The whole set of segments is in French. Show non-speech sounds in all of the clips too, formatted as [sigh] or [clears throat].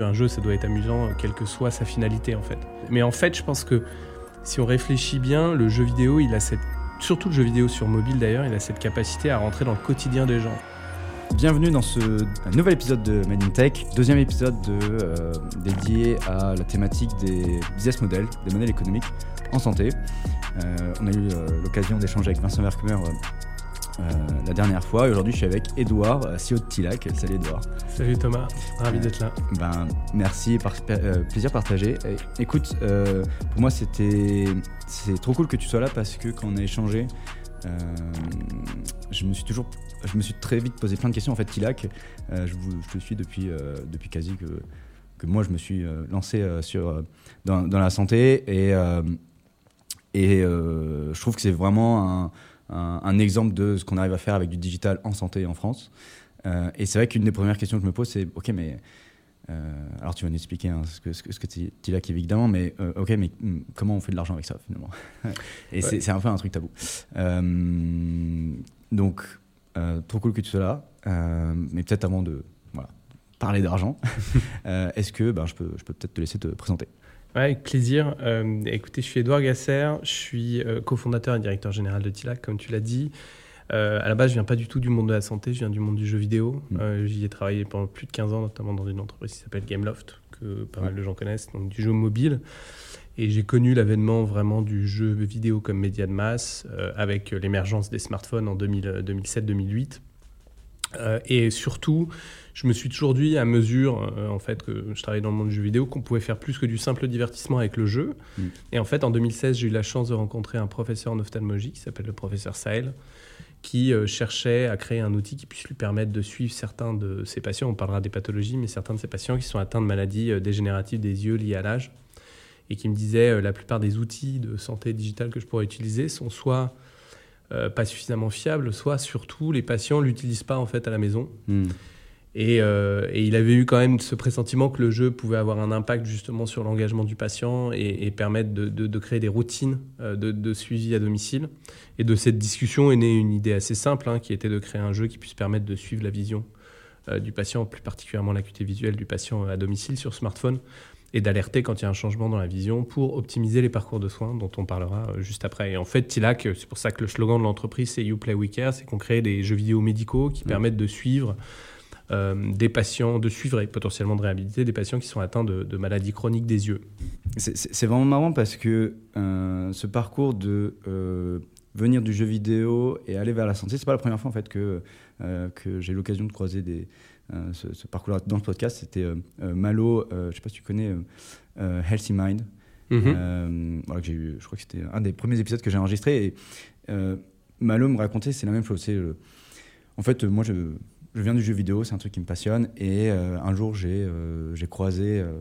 Un jeu, ça doit être amusant, quelle que soit sa finalité en fait. Mais en fait, je pense que si on réfléchit bien, le jeu vidéo, il a cette, surtout le jeu vidéo sur mobile d'ailleurs, il a cette capacité à rentrer dans le quotidien des gens. Bienvenue dans ce nouvel épisode de Made in Tech, deuxième épisode de, euh, dédié à la thématique des business models, des modèles économiques en santé. Euh, on a eu euh, l'occasion d'échanger avec Vincent Verkemer euh, la dernière fois. Et aujourd'hui, je suis avec Edouard, CEO de Tilac. Salut Edouard. Salut Thomas, ravi d'être là. Ben, merci, par, plaisir partagé. écoute, pour moi, c'était c'est trop cool que tu sois là parce que quand on a échangé, je me suis toujours, je me suis très vite posé plein de questions. En fait, Tilac, je, vous, je, te suis depuis, depuis quasi que, que moi je me suis lancé sur, dans, dans, la santé et et euh, je trouve que c'est vraiment un, exemple de ce qu'on arrive à faire avec du digital en santé en France. Euh, et c'est vrai qu'une des premières questions que je me pose, c'est OK, mais. Euh, alors tu vas nous expliquer hein, ce que, ce que, tu dis là, évidemment, mais ok, mais hmm, comment on fait de l'argent avec ça finalement [laughs] Et c'est un peu un truc tabou. donc, trop cool que tu sois là, mais peut-être avant de voilà, parler d'argent, [laughs] est-ce que ben, je peux, je peux peut-être te laisser te présenter? Avec plaisir. Euh, écoutez, je suis Edouard Gasser, je suis euh, cofondateur et directeur général de TILAC, comme tu l'as dit. Euh, à la base, je viens pas du tout du monde de la santé, je viens du monde du jeu vidéo. Mm. J'y ai travaillé pendant plus de 15 ans, notamment dans une entreprise qui s'appelle Gameloft, que pas mal de gens connaissent, donc du jeu mobile. Et j'ai connu l'avènement vraiment du jeu vidéo comme média de masse, avec l'émergence des smartphones en 2007-2008. et surtout, je me suis toujours dit, à mesure euh, en fait, que je travaillais dans le monde du jeu vidéo, qu'on pouvait faire plus que du simple divertissement avec le jeu. Mm. Et en fait, en 2016, j'ai eu la chance de rencontrer un professeur en ophtalmologie qui s'appelle le professeur Sahel, qui euh, cherchait à créer un outil qui puisse lui permettre de suivre certains de ses patients. On parlera des pathologies, mais certains de ses patients qui sont atteints de maladies euh, dégénératives des yeux liées à l'âge. Et qui me disait, la plupart des outils de santé digitale que je pourrais utiliser sont soit pas suffisamment fiables, soit surtout les patients l'utilisent pas en fait à la maison. Euh, et, il avait eu quand même ce pressentiment que le jeu pouvait avoir un impact justement sur l'engagement du patient et, permettre de, créer des routines euh, de, suivi à domicile. Et de cette discussion est née une idée assez simple, hein, qui était de créer un jeu qui puisse permettre de suivre la vision euh, du patient, plus particulièrement l'acuité visuelle du patient à domicile sur smartphone, et d'alerter quand il y a un changement dans la vision pour optimiser les parcours de soins dont on parlera juste après. Et en fait, Tilac, c'est pour ça que le slogan de l'entreprise, c'est You Play We Care, c'est qu'on crée des jeux vidéo médicaux qui mmh. permettent de suivre des patients, de suivre et potentiellement de réhabiliter des patients qui sont atteints de, maladies chroniques des yeux. C'est vraiment marrant parce que euh, ce parcours de euh, venir du jeu vidéo et aller vers la santé, c'est pas la première fois en fait que, que j'ai l'occasion de croiser des, ce, parcours-là dans le podcast. C'était Malo, je sais pas si tu connais Healthy Mind. Mm-hmm. voilà, que eu, je crois que c'était un des premiers épisodes que j'ai enregistré. Et Malo me racontait, c'est la même chose. en fait, moi, je, je viens du jeu vidéo, c'est un truc qui me passionne. Et euh, un jour, j'ai euh, croisé euh,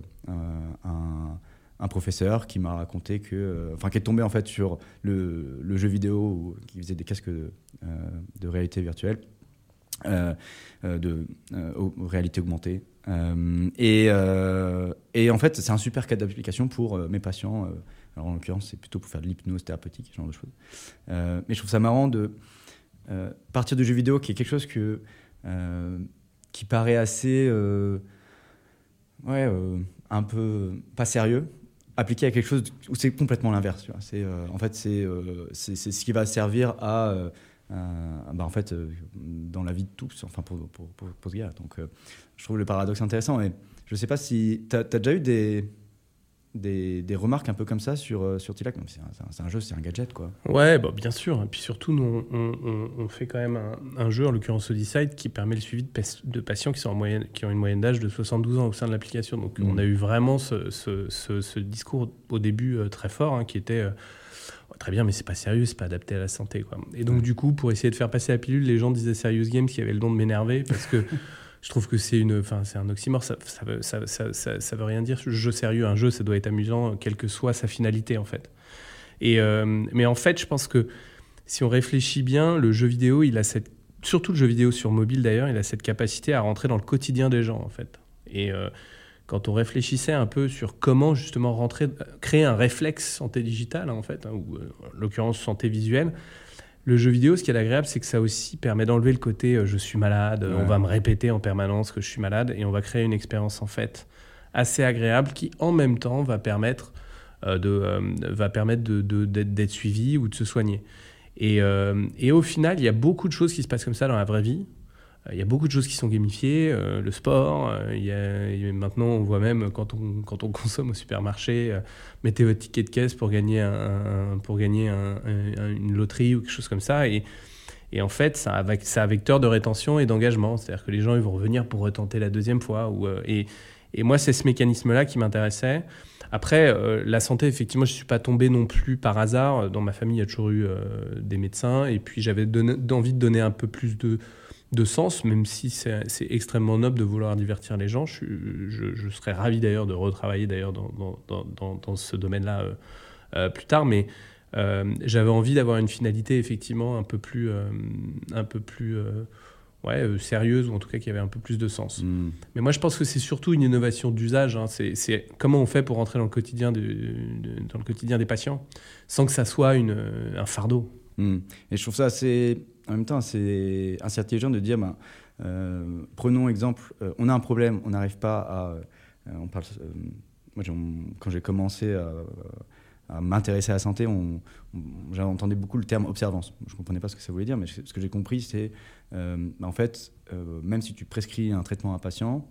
un, professeur qui m'a raconté que. Enfin, qui est tombé en fait sur le, jeu vidéo qui faisait des casques de, réalité virtuelle, de réalité augmentée. Et, en fait, c'est un super cas d'application pour mes patients. alors, en l'occurrence, c'est plutôt pour faire de l'hypnose thérapeutique, ce genre de choses. mais je trouve ça marrant de partir du jeu vidéo, qui est quelque chose que qui paraît assez, euh, ouais, euh, un peu pas sérieux, appliqué à quelque chose où c'est complètement l'inverse. C'est, en fait, c'est, c'est, ce qui va servir à, bah, en fait, dans la vie de tous, enfin pour, pour, pour, ce gars. Donc, je trouve le paradoxe intéressant. Et je sais pas si tu as, déjà eu des, des, des, remarques un peu comme ça sur, euh, sur Tilac. C'est un, jeu, c'est un gadget, quoi. Ouais, bah, bien sûr. Et puis surtout, nous, on, on, fait quand même un, jeu, en l'occurrence Odyssey, qui permet le suivi de, de, patients qui, sont en moyenne, qui ont une moyenne d'âge de 72 ans au sein de l'application. Donc, on mm. a eu vraiment ce, ce, ce, discours au début euh, très fort, hein, qui était... Euh, très bien, mais c'est pas sérieux, c'est pas adapté à la santé. Quoi. Et donc, du coup, pour essayer de faire passer la pilule, les gens disaient Serious Games qui avait le don de m'énerver parce que [laughs] je trouve que c'est une, enfin, c'est un oxymore. Ça, ça, ça, ça, veut rien dire. Jeu sérieux, un jeu, ça doit être amusant, quelle que soit sa finalité, en fait. Et euh, mais en fait, je pense que si on réfléchit bien, le jeu vidéo, il a cette, surtout le jeu vidéo sur mobile d'ailleurs, il a cette capacité à rentrer dans le quotidien des gens, en fait. Et euh, quand on réfléchissait un peu sur comment justement rentrer, créer un réflexe santé digitale, hein, en fait, hein, ou euh, en l'occurrence santé visuelle, le jeu vidéo, ce qui est agréable, c'est que ça aussi permet d'enlever le côté euh, je suis malade, on va me répéter en permanence que je suis malade et on va créer une expérience en fait assez agréable qui en même temps va permettre de va permettre d'être suivi ou de se soigner. Et, et, au final, il y a beaucoup de choses qui se passent comme ça dans la vraie vie. Il y a beaucoup de choses qui sont gamifiées, euh, le sport. Euh, il y a, maintenant, on voit même quand on, quand on [laughs] consomme au supermarché, euh, mettez votre ticket de caisse pour gagner, un, pour gagner une loterie ou quelque chose comme ça. Et, et en fait, ça a, ça a vecteur de rétention et d'engagement. C'est-à-dire que les gens ils vont revenir pour retenter la deuxième fois. Ou, et, et moi, c'est ce mécanisme-là qui m'intéressait. Après, la santé, effectivement, je ne suis pas tombé non plus par hasard. Dans ma famille, il y a toujours eu des médecins. Et puis, j'avais envie de donner un peu plus de de sens, même si c'est extrêmement noble de vouloir divertir les gens. Je, serais ravi d'ailleurs de retravailler d'ailleurs dans, dans, ce domaine-là euh, euh, plus tard, mais euh, j'avais envie d'avoir une finalité effectivement un peu plus, un peu plus ouais, sérieuse, ou en tout cas qui avait un peu plus de sens. Hmm. Mais moi je pense que c'est surtout une innovation d'usage. Hein. C'est comment on fait pour rentrer dans le quotidien, dans le quotidien des patients sans que ça soit une, un fardeau. Hmm. Et je trouve ça assez en même temps, assez intelligent de dire, ben, euh, prenons exemple, euh, on a un problème, on n'arrive pas à... Euh, on parle, moi, quand j'ai commencé à, m'intéresser à la santé, on, j'entendais beaucoup le terme observance. Je ne comprenais pas ce que ça voulait dire, mais ce que j'ai compris, c'est, ben, en fait, même si tu prescris un traitement à un patient,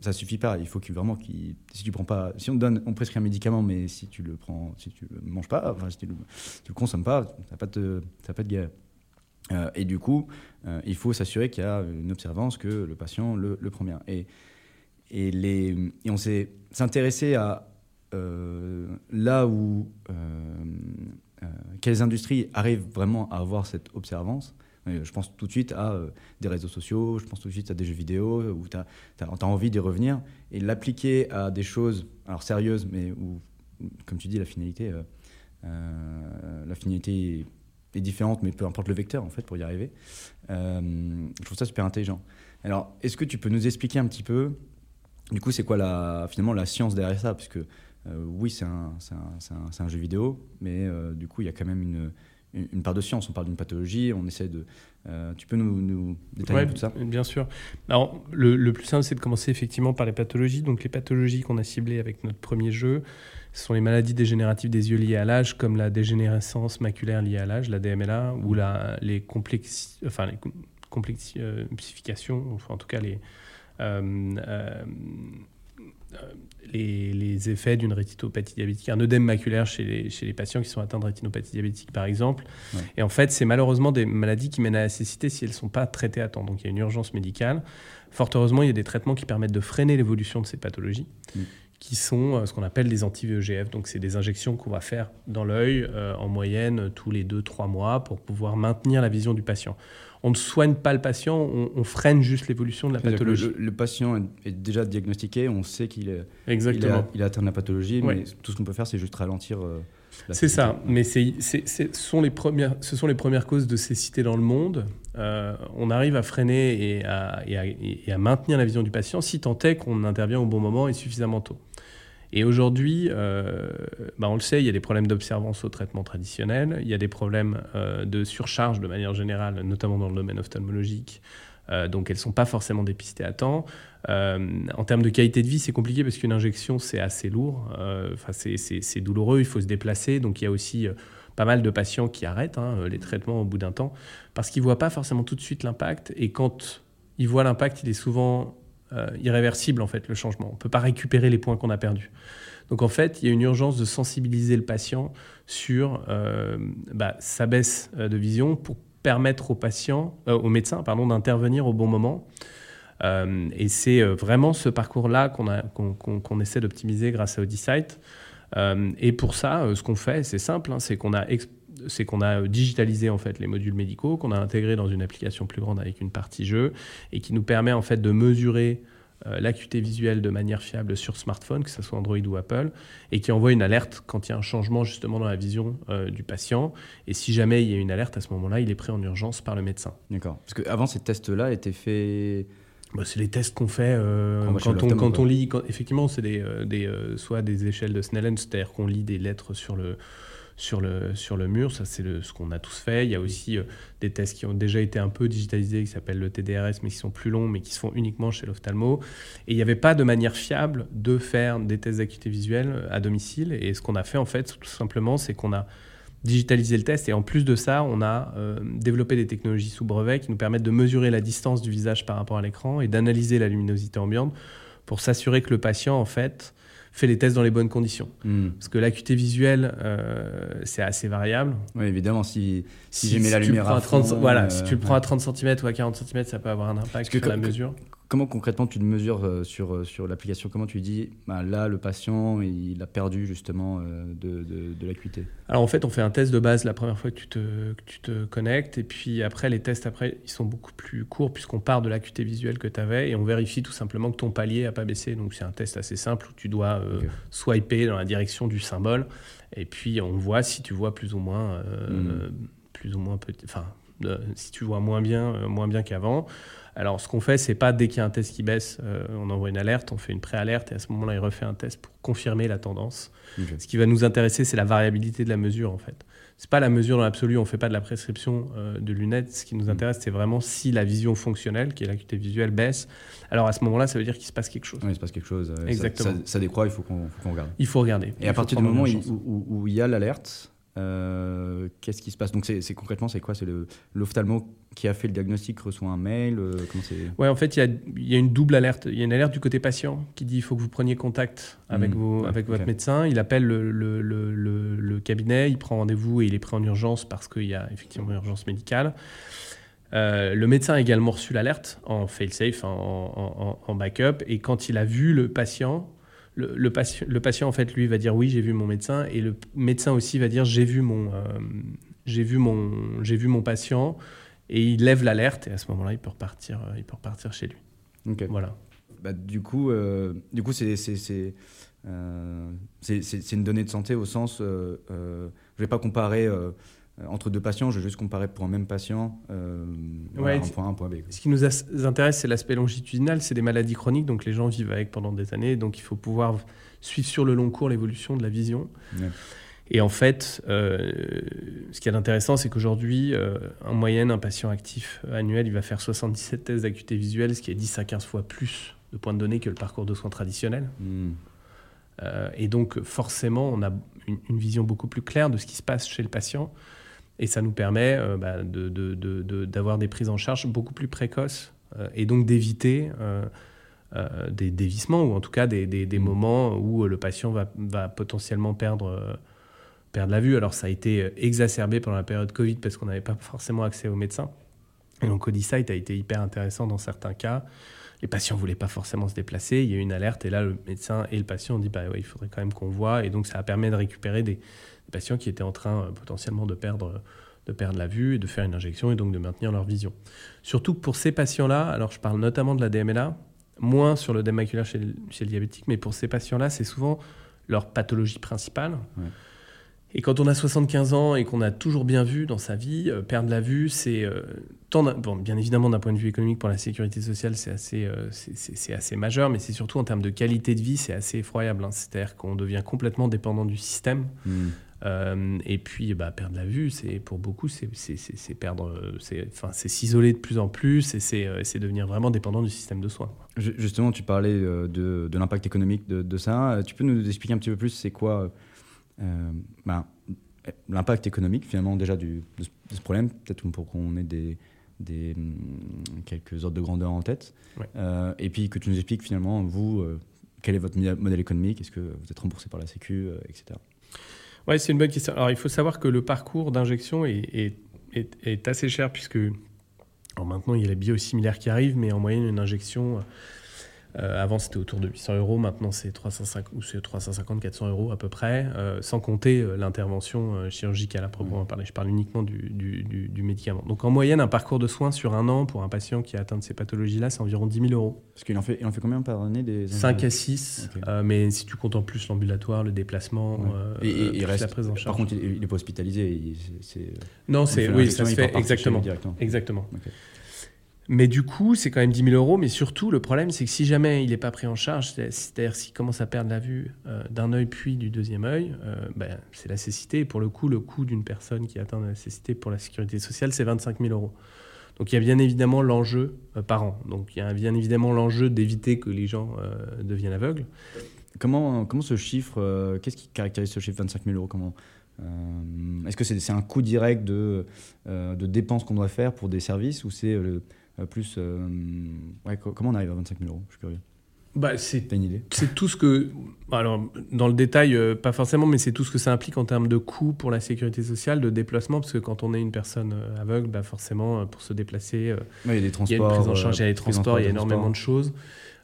ça suffit pas. Il faut qu'il vraiment qu'il si tu prends pas si on donne on prescrit un médicament mais si tu le prends si tu le manges pas enfin si tu le, le consommes pas ça pas de pas de guerre. Euh, et du coup, euh, il faut s'assurer qu'il y a une observance, que le patient le, le prend bien. Et, on s'est intéressé à euh, là où quelles industries arrivent vraiment à avoir cette observance. Je pense tout de suite à des réseaux sociaux, je pense tout de suite à des jeux vidéo où tu as, as, envie d'y revenir et l'appliquer à des choses alors sérieuses, mais où, comme tu dis, la finalité, la finalité est différente, mais peu importe le vecteur en fait pour y arriver. Euh, je trouve ça super intelligent. Alors, est-ce que tu peux nous expliquer un petit peu, du coup, c'est quoi la, finalement la science derrière ça? Parce que euh, oui, c'est un, un, un, jeu vidéo, mais euh, du coup, il y a quand même une, une part de science. On parle d'une pathologie, on essaie de. tu peux nous, nous détailler tout ça? Bien sûr. Alors, le, le plus simple, c'est de commencer effectivement par les pathologies. Donc, les pathologies qu'on a ciblées avec notre premier jeu, ce sont les maladies dégénératives des yeux liées à l'âge, comme la dégénérescence maculaire liée à l'âge, la DMLA, ou la, les, complexi enfin, les complexifications, enfin, en tout cas les, euh, euh, les, les, effets d'une rétinopathie diabétique, un œdème maculaire chez les, chez les, patients qui sont atteints de rétinopathie diabétique, par exemple. Et en fait, c'est malheureusement des maladies qui mènent à la cécité si elles ne sont pas traitées à temps. Donc il y a une urgence médicale. Fort heureusement, il y a des traitements qui permettent de freiner l'évolution de ces pathologies. Mm qui sont euh, ce qu'on appelle des anti-VEGF. Donc, c'est des injections qu'on va faire dans l'œil euh, en moyenne tous les 2-3 mois pour pouvoir maintenir la vision du patient. On ne soigne pas le patient, on, freine juste l'évolution de la pathologie. Le, patient est déjà diagnostiqué, on sait qu'il. Il, a, atteint la pathologie, mais tout ce qu'on peut faire, c'est juste ralentir. Euh, c'est ça, mais c'est, ce, sont les premières, ce sont les premières causes de cécité dans le monde. on arrive à freiner et à, et à, maintenir la vision du patient si tant est qu'on intervient au bon moment et suffisamment tôt. Et aujourd'hui, euh, bah on le sait, il y a des problèmes d'observance au traitement traditionnel, il y a des problèmes euh, de surcharge de manière générale, notamment dans le domaine ophtalmologique. Euh, donc elles ne sont pas forcément dépistées à temps. en termes de qualité de vie, c'est compliqué parce qu'une injection, c'est assez lourd, enfin, c'est douloureux, il faut se déplacer. Donc il y a aussi pas mal de patients qui arrêtent hein, les traitements au bout d'un temps parce qu'ils ne voient pas forcément tout de suite l'impact. Et quand ils voient l'impact, il est souvent euh, irréversible en fait le changement. On ne peut pas récupérer les points qu'on a perdus. Donc en fait, il y a une urgence de sensibiliser le patient sur euh, bah, sa baisse euh, de vision pour permettre au patient, au médecin pardon, d'intervenir au bon moment. et c'est vraiment ce parcours-là qu'on essaie d'optimiser grâce à Audisight. et pour ça, ce qu'on fait, c'est simple, hein, c'est qu'on a digitalisé en fait les modules médicaux, qu'on a intégré dans une application plus grande avec une partie jeu et qui nous permet en fait de mesurer euh, l'acuité visuelle de manière fiable sur smartphone, que ce soit Android ou Apple, et qui envoie une alerte quand il y a un changement justement dans la vision euh, du patient. Et si jamais il y a une alerte à ce moment-là, il est pris en urgence par le médecin. D'accord. Parce qu'avant, ces tests-là étaient faits bah, c'est les tests qu'on fait euh, quand, on, quand on, lit. effectivement, c'est des, des soit des échelles de Snellen, c'est-à-dire qu'on lit des lettres sur le, sur le, sur le mur. Ça, c'est ce qu'on a tous fait. Il y a aussi euh, des tests qui ont déjà été un peu digitalisés, qui s'appellent le TDRS, mais qui sont plus longs, mais qui se font uniquement chez l'ophtalmo. Et il n'y avait pas de manière fiable de faire des tests d'acuité visuelle euh, à domicile. Et ce qu'on a fait, en fait, tout simplement, c'est qu'on a digitalisé le test. Et en plus de ça, on a euh, développé des technologies sous brevet qui nous permettent de mesurer la distance du visage par rapport à l'écran et d'analyser la luminosité ambiante pour s'assurer que le patient, en fait, fait les tests dans les bonnes conditions. Hmm. Parce que l'acuité visuelle, euh, c'est assez variable. Oui, évidemment, si, si, j'ai mis la lumière à 30, Voilà, si tu le prends à 30 cm ou à 40 cm, ça peut avoir un impact sur la mesure. Comment concrètement tu le mesures euh, sur, euh, sur l'application? Comment tu dis, bah, là, le patient, il a perdu justement euh, de, de, l'acuité? Alors en fait, on fait un test de base la première fois que tu te, que tu te connectes. Et puis après, les tests, après, ils sont beaucoup plus courts puisqu'on part de l'acuité visuelle que tu avais et on vérifie tout simplement que ton palier n'a pas baissé. Donc c'est un test assez simple où tu dois swiper dans la direction du symbole. Et puis on voit si tu vois plus ou moins, hmm. plus ou moins petit, enfin, si tu vois moins bien, moins bien qu'avant. Alors, ce qu'on fait, c'est pas dès qu'il y a un test qui baisse, euh, on envoie une alerte, on fait une pré-alerte et à ce moment-là, il refait un test pour confirmer la tendance. Ce qui va nous intéresser, c'est la variabilité de la mesure, en fait. C'est pas la mesure dans l'absolu, on fait pas de la prescription euh, de lunettes. Ce qui nous mm. intéresse, c'est vraiment si la vision fonctionnelle, qui est l'acuité visuelle, baisse. Alors à ce moment-là, ça veut dire qu'il se passe quelque chose. Oui, il se passe quelque chose. Exactement. Ça, décroît, il faut qu'on regarde. Il faut regarder. Et à partir du moment où, où, il y a l'alerte, euh, qu'est-ce qui se passe? Donc, c'est concrètement, c'est quoi? C'est l'ophtalmo qui a fait le diagnostic reçoit un mail euh, Ouais, en fait, il y, y a, une double alerte. Il y a une alerte du côté patient qui dit il faut que vous preniez contact avec, mmh. vos, avec votre médecin. Il appelle le, le, le, le cabinet, il prend rendez-vous et il est pris en urgence parce qu'il y a effectivement une urgence médicale. Euh, le médecin a également reçu l'alerte en fail-safe, en, en, en, backup, et quand il a vu le patient, le, patient, le patient, en fait, lui, va dire oui, j'ai vu mon médecin, et le médecin aussi va dire j'ai vu mon, euh, j'ai vu mon, j'ai vu mon patient, et il lève l'alerte, et à ce moment-là, il peut repartir, euh, il peut repartir chez lui. Voilà. Bah, du coup, euh, du coup, c'est c'est c'est une donnée de santé au sens, je vais pas comparer euh, entre deux patients, je vais juste comparer pour un même patient, euh, un point A, un point B. Ce qui nous intéresse, c'est l'aspect longitudinal, c'est des maladies chroniques, donc les gens vivent avec pendant des années, donc il faut pouvoir suivre sur le long cours l'évolution de la vision. Et en fait, euh, ce qui est intéressant, c'est qu'aujourd'hui, en moyenne, un patient actif annuel, il va faire 77 tests d'acuité visuelle, ce qui est 10 à 15 fois plus de points de données que le parcours de soins traditionnel. Hmm. et donc, forcément, on a une, vision beaucoup plus claire de ce qui se passe chez le patient. Et ça nous permet euh, bah, d'avoir des prises en charge beaucoup plus précoces euh, et donc d'éviter euh, des dévissements ou en tout cas des, des, mmh. moments où le patient va, va potentiellement perdre, perdre la vue. Alors ça a été exacerbé pendant la période Covid parce qu'on n'avait pas forcément accès aux médecins. Et donc Odysite a été hyper intéressant dans certains cas. Les patients ne voulaient pas forcément se déplacer. Il y a eu une alerte et là, le médecin et le patient ont dit bah, ouais, il faudrait quand même qu'on voit. Et donc ça a permis de récupérer des, patients qui étaient en train euh, potentiellement de perdre, de perdre la vue et de faire une injection et donc de maintenir leur vision. Surtout pour ces patients-là, alors je parle notamment de la DMLA, moins sur le démaculaire chez, chez le diabétique, mais pour ces patients-là, c'est souvent leur pathologie principale. Et quand on a 75 ans et qu'on a toujours bien vu dans sa vie, euh, perdre la vue, c'est euh, bon, bien évidemment d'un point de vue économique pour la sécurité sociale, c'est assez, c'est assez majeur, mais c'est surtout en termes de qualité de vie, c'est assez effroyable. Hein. C'est-à-dire qu'on devient complètement dépendant du système. Hmm. Euh, et puis, bah, perdre la vue, c'est pour beaucoup, c'est perdre, c'est s'isoler de plus en plus et euh, c'est devenir vraiment dépendant du système de soins. Justement, tu parlais euh, de, de l'impact économique de, de, ça. Tu peux nous expliquer un petit peu plus, c'est quoi ben, l'impact économique finalement déjà du, de, ce problème, peut-être pour qu'on ait des, des, hum, quelques ordres de grandeur en tête. et puis que tu nous expliques finalement, vous, quel est votre modèle économique, est-ce que vous êtes remboursé par la Sécu, etc. Oui, c'est une bonne question. Alors, il faut savoir que le parcours d'injection est, est, assez cher puisque maintenant, il y a les biosimilaires qui arrivent, mais en moyenne, une injection euh, avant, c'était autour de 800 euros. Maintenant, c'est 350, 400 euros à peu près, euh, sans compter euh, l'intervention chirurgicale à proprement parler. Je parle uniquement du, du, médicament. Donc, en moyenne, un parcours de soins sur un an pour un patient qui a atteint de ces pathologies-là, c'est environ 10 000 euros. Parce qu'il en fait, il en fait combien par année des 5 à 6. mais si tu comptes en plus l'ambulatoire, le déplacement, et, il reste, la présence en charge. Par contre, il n'est pas hospitalisé. non, c'est oui, ça se fait exactement. Directement. Exactement. Mais du coup, c'est quand même 10 000 euros. Mais surtout, le problème, c'est que si jamais il n'est pas pris en charge, c'est-à-dire s'il commence à perdre la vue euh, d'un œil puis du deuxième œil, euh, ben, c'est la cécité. Et pour le coup, le coût d'une personne qui atteint la cécité pour la sécurité sociale, c'est 25 000 euros. Donc il y a bien évidemment l'enjeu euh, par an. Donc il y a bien évidemment l'enjeu d'éviter que les gens deviennent aveugles. Comment, comment ce chiffre, qu'est-ce qui caractérise ce chiffre 25 000 euros comment, Est-ce que c'est un coût direct de, de dépenses qu'on doit faire pour des services ou c'est plus. Euh, ouais, comment on arrive à 25 000 euros? Je suis curieux. Bah, c'est une idée? C'est tout ce que. Alors, dans le détail, euh, pas forcément, mais c'est tout ce que ça implique en termes de coûts pour la sécurité sociale, de déplacement, parce que quand on est une personne aveugle, bah forcément, pour se déplacer, il y a des transports. Il y a une prise en charge, il y a des transports, il y a énormément de choses.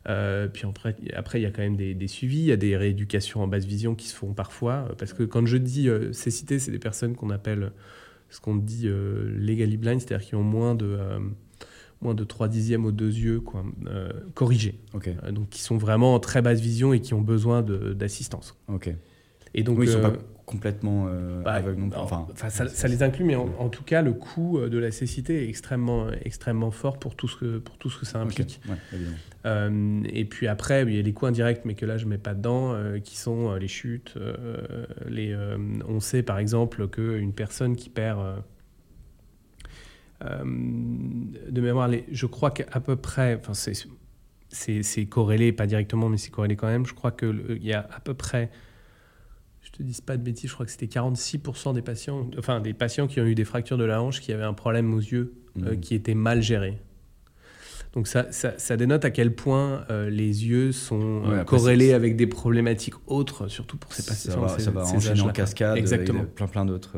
puis après, après, il y a quand même des, des, suivis, il y a des rééducations en basse vision qui se font parfois. Parce que quand je dis cécité, c'est des personnes qu'on appelle ce qu'on dit legally blind, c'est-à-dire qui ont moins de moins de 3 dixièmes aux deux yeux, quoi, euh, corrigés. Euh, donc, qui sont vraiment en très basse vision et qui ont besoin d'assistance. Et donc, oui, ils ne sont euh, pas complètement bah, aveugles non plus. Enfin, ça, ça, les inclut, mais en, tout cas, le coût de la cécité est extrêmement, extrêmement fort pour tout ce que, pour tout ce que ça implique. et puis après, il y a les coûts indirects, mais que là, je ne mets pas dedans, qui sont les chutes. les, on sait, par exemple, qu'une personne qui perd de mémoire, les, je crois qu'à peu près, enfin c'est corrélé, pas directement, mais c'est corrélé quand même. Je crois qu'il y a à peu près, je te dis pas de bêtises, je crois que c'était 46% des patients, enfin des patients qui ont eu des fractures de la hanche, qui avaient un problème aux yeux, euh, mmh. qui était mal géré. Donc ça, ça, dénote à quel point euh, les yeux sont corrélés avec des problématiques autres, surtout pour ces patients. Ça va, ça enchaîner en cascade, Exactement. plein plein d'autres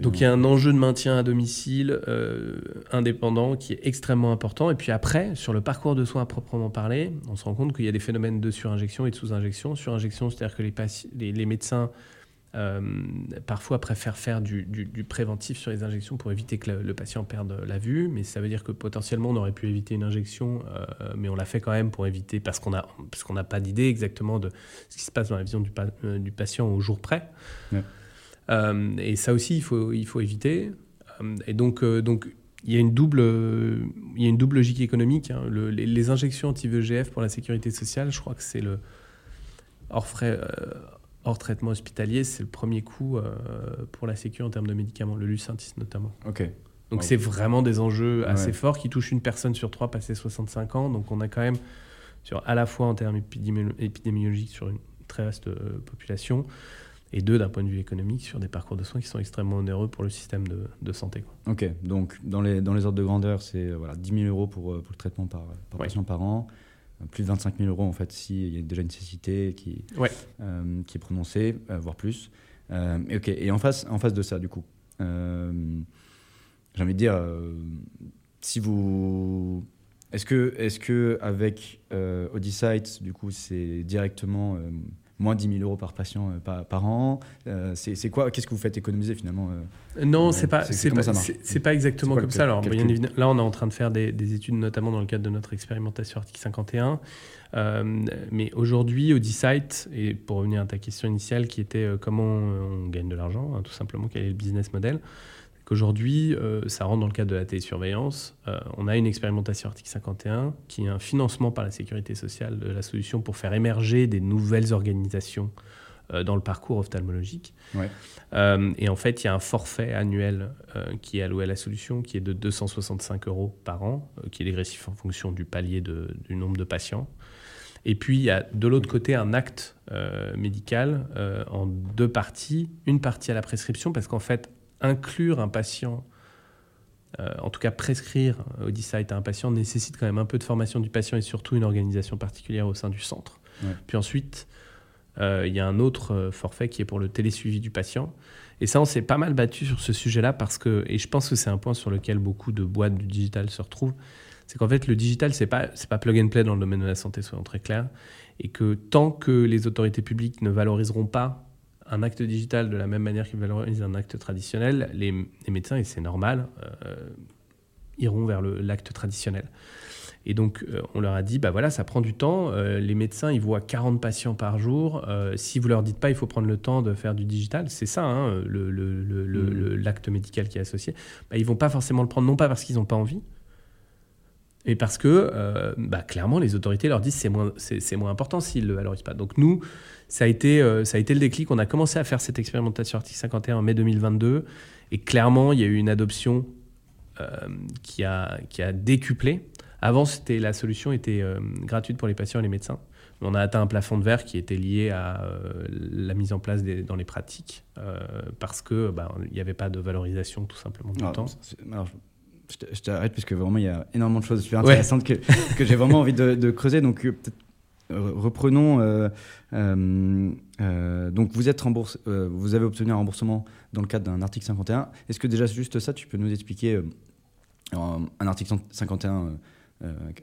donc il y a un enjeu de maintien à domicile euh, indépendant qui est extrêmement important. Et puis après, sur le parcours de soins à proprement parler, on se rend compte qu'il y a des phénomènes de surinjection et de sous-injection. Surinjection, c'est-à-dire que les, les, médecins euh, parfois préfèrent faire du, préventif sur les injections pour éviter que le, patient perde la vue, mais ça veut dire que potentiellement on aurait pu éviter une injection, euh, mais on l'a fait quand même pour éviter, parce qu'on n'a pas d'idée exactement de ce qui se passe dans la vision du, du patient au jour près. Et ça aussi, il faut, il faut éviter. Euh, et donc, euh, donc il y a une double, il y a une double logique économique. Hein. les, injections anti-VEGF pour la sécurité sociale, je crois que c'est le hors frais, hors traitement hospitalier, c'est le premier coût pour la sécurité en termes de médicaments, le Lucentis notamment. Ok. Donc c'est vraiment des enjeux assez forts qui touchent une personne sur trois passé 65 ans. Donc on a quand même sur à la fois en termes épidémiologiques sur une très vaste population et deux, d'un point de vue économique, sur des parcours de soins qui sont extrêmement onéreux pour le système de, de santé. Ok, donc dans les, dans les ordres de grandeur, c'est euh, voilà, 10 000 euros pour, euh, pour le traitement par, par patient par an, euh, plus de 25 000 euros en fait s'il y a déjà une nécessité qui, qui est prononcée, voire plus. ok, et en face, en face de ça, du coup, j'ai envie de dire, si vous est-ce que, est que avec euh, du coup, c'est directement moins 10 000 euros par patient euh, par, an. Euh, c'est quoi Qu'est-ce que vous faites économiser finalement euh, Non, c'est pas, c'est pas, pas, exactement comme ça. Alors, bien évidemment, là, on est en train de faire des, études, notamment dans le cadre de notre expérimentation article 51. mais aujourd'hui, Audisite, et pour revenir à ta question initiale qui était comment on gagne de l'argent, hein, tout simplement, quel est le business model Aujourd'hui, euh, ça rentre dans le cadre de la télésurveillance. Euh, on a une expérimentation article 51 qui est un financement par la sécurité sociale de la solution pour faire émerger des nouvelles organisations euh, dans le parcours ophtalmologique. et en fait, il y a un forfait annuel qui est alloué à la solution qui est de 265 euros par an, qui est dégressif en fonction du palier du nombre de patients. Et puis, il y a de l'autre côté un acte médical en deux parties. Une partie à la prescription, parce qu'en fait, inclure un patient, euh, en tout cas prescrire Odyssite à un patient, nécessite quand même un peu de formation du patient et surtout une organisation particulière au sein du centre. Puis ensuite, euh, il y a un autre euh, forfait qui est pour le télésuivi du patient. Et ça, on s'est pas mal battu sur ce sujet-là parce que, et je pense que c'est un point sur lequel beaucoup de boîtes du digital se retrouvent, c'est qu'en fait, le digital, c'est pas, c'est pas plug and play dans le domaine de la santé, soyons très clairs, et que tant que les autorités publiques ne valoriseront pas un acte digital de la même manière qu'ils valorisent un acte traditionnel, les, médecins, et c'est normal, euh, iront vers l'acte traditionnel. Et donc, euh, on leur a dit, bah voilà, ça prend du temps. Euh, les médecins, ils voient 40 patients par jour. si vous leur dites pas, il faut prendre le temps de faire du digital, c'est ça, hein, mmh. l'acte le, médical qui est associé. Bah, ils vont pas forcément le prendre, non pas parce qu'ils n'ont pas envie, Et parce que, euh, bah, clairement, les autorités leur disent c'est moins, c'est, moins important s'ils ne le valorisent pas. Donc nous, ça a, été, euh, ça a été le déclic. On a commencé à faire cette expérimentation article 51 en mai 2022. Et clairement, il y a eu une adoption euh, qui, a, qui a décuplé. Avant, c'était, la solution était gratuite pour les patients et les médecins. On a atteint un plafond de verre qui était lié à la mise en place des, dans les pratiques, parce qu'il bah, n'y avait pas de valorisation tout simplement du temps je t'arrête parce que vraiment il y a énormément de choses super intéressantes que, [laughs] que j'ai vraiment envie de, creuser. Donc euh, euh, reprenons. Euh, donc vous êtes remboursé, vous avez obtenu un remboursement dans le cadre d'un article 51. Est-ce que déjà juste ça, tu peux nous expliquer un article 51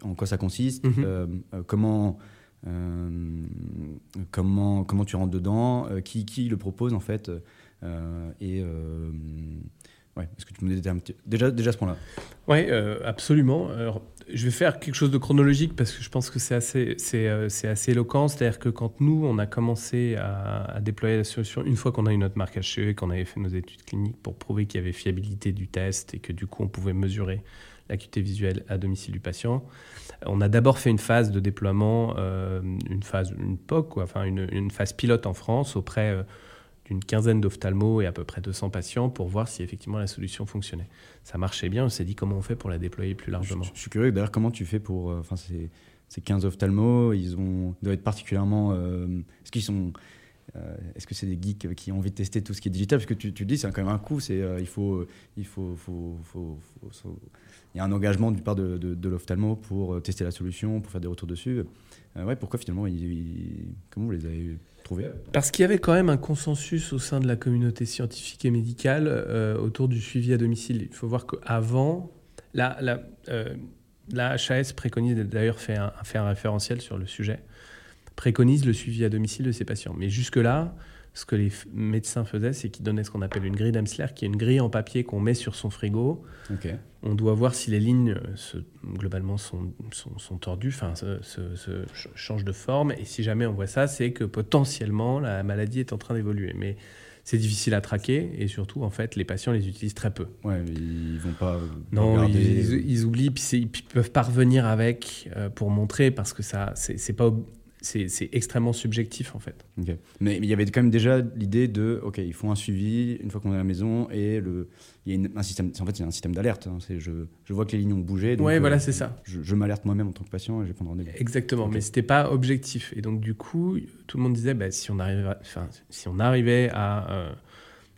en quoi ça consiste, mhm. comment comment comment tu rentres dedans, qui qui le propose en fait et est-ce que tu me disais déjà, déjà ce point-là Oui, euh, absolument. Alors, je vais faire quelque chose de chronologique parce que je pense que c'est assez, euh, assez éloquent. C'est-à-dire que quand nous, on a commencé à, déployer la solution, une fois qu'on a eu notre marque HCE, qu'on avait fait nos études cliniques pour prouver qu'il y avait fiabilité du test et que du coup, on pouvait mesurer l'acuité visuelle à domicile du patient, on a d'abord fait une phase de déploiement, euh, une phase, une POC, enfin une, une, phase pilote en France auprès une quinzaine d'ophtalmos et à peu près 200 patients pour voir si effectivement la solution fonctionnait. Ça marchait bien, on s'est dit comment on fait pour la déployer plus largement. Je, suis curieux d'ailleurs comment tu fais pour... Euh, enfin, ces, ces 15 ophtalmos, ils, ont, doivent être particulièrement... Euh, est-ce qu'ils sont... Euh, est-ce que c'est des geeks qui ont envie de tester tout ce qui est digital? Parce que tu, tu dis, c'est quand même un coût. Il faut, il faut, faut, il y a un engagement du part de, de, l'ophtalmo pour tester la solution, pour faire des retours dessus. ouais, pourquoi finalement, comment vous les avez parce qu'il y avait quand même un consensus au sein de la communauté scientifique et médicale euh, autour du suivi à domicile. Il faut voir qu'avant, la, la, euh, HAS préconise, d'ailleurs fait un, fait un référentiel sur le sujet, préconise le suivi à domicile de ces patients. Mais jusque-là, ce que les médecins faisaient, c'est qu'ils donnaient ce qu'on appelle une grille d'Amsler, qui est une grille en papier qu'on met sur son frigo. On doit voir si les lignes, euh, globalement, sont, sont, tordues, enfin, se, changent de forme. Et si jamais on voit ça, c'est que potentiellement, la maladie est en train d'évoluer. Mais c'est difficile à traquer et surtout, en fait, les patients les utilisent très peu. Ouais, ils vont pas. Non, ils, oublient, puis ils peuvent pas revenir avec euh, pour montrer parce que ça, c'est pas c'est extrêmement subjectif en fait. Mais, il y avait quand même déjà l'idée de, ok, ils font un suivi une fois qu'on est à la maison et le, il y a un système, en fait c'est un système d'alerte. Hein, je, je, vois que les lignes ont bougé. Oui, voilà, euh, c'est ça. Je, m'alerte moi-même en tant que patient et je vais prendre rendez-vous. Exactement, mais c'était pas objectif. Et donc du coup, tout le monde disait, bah, si on arrivait, enfin, si on arrivait à, euh,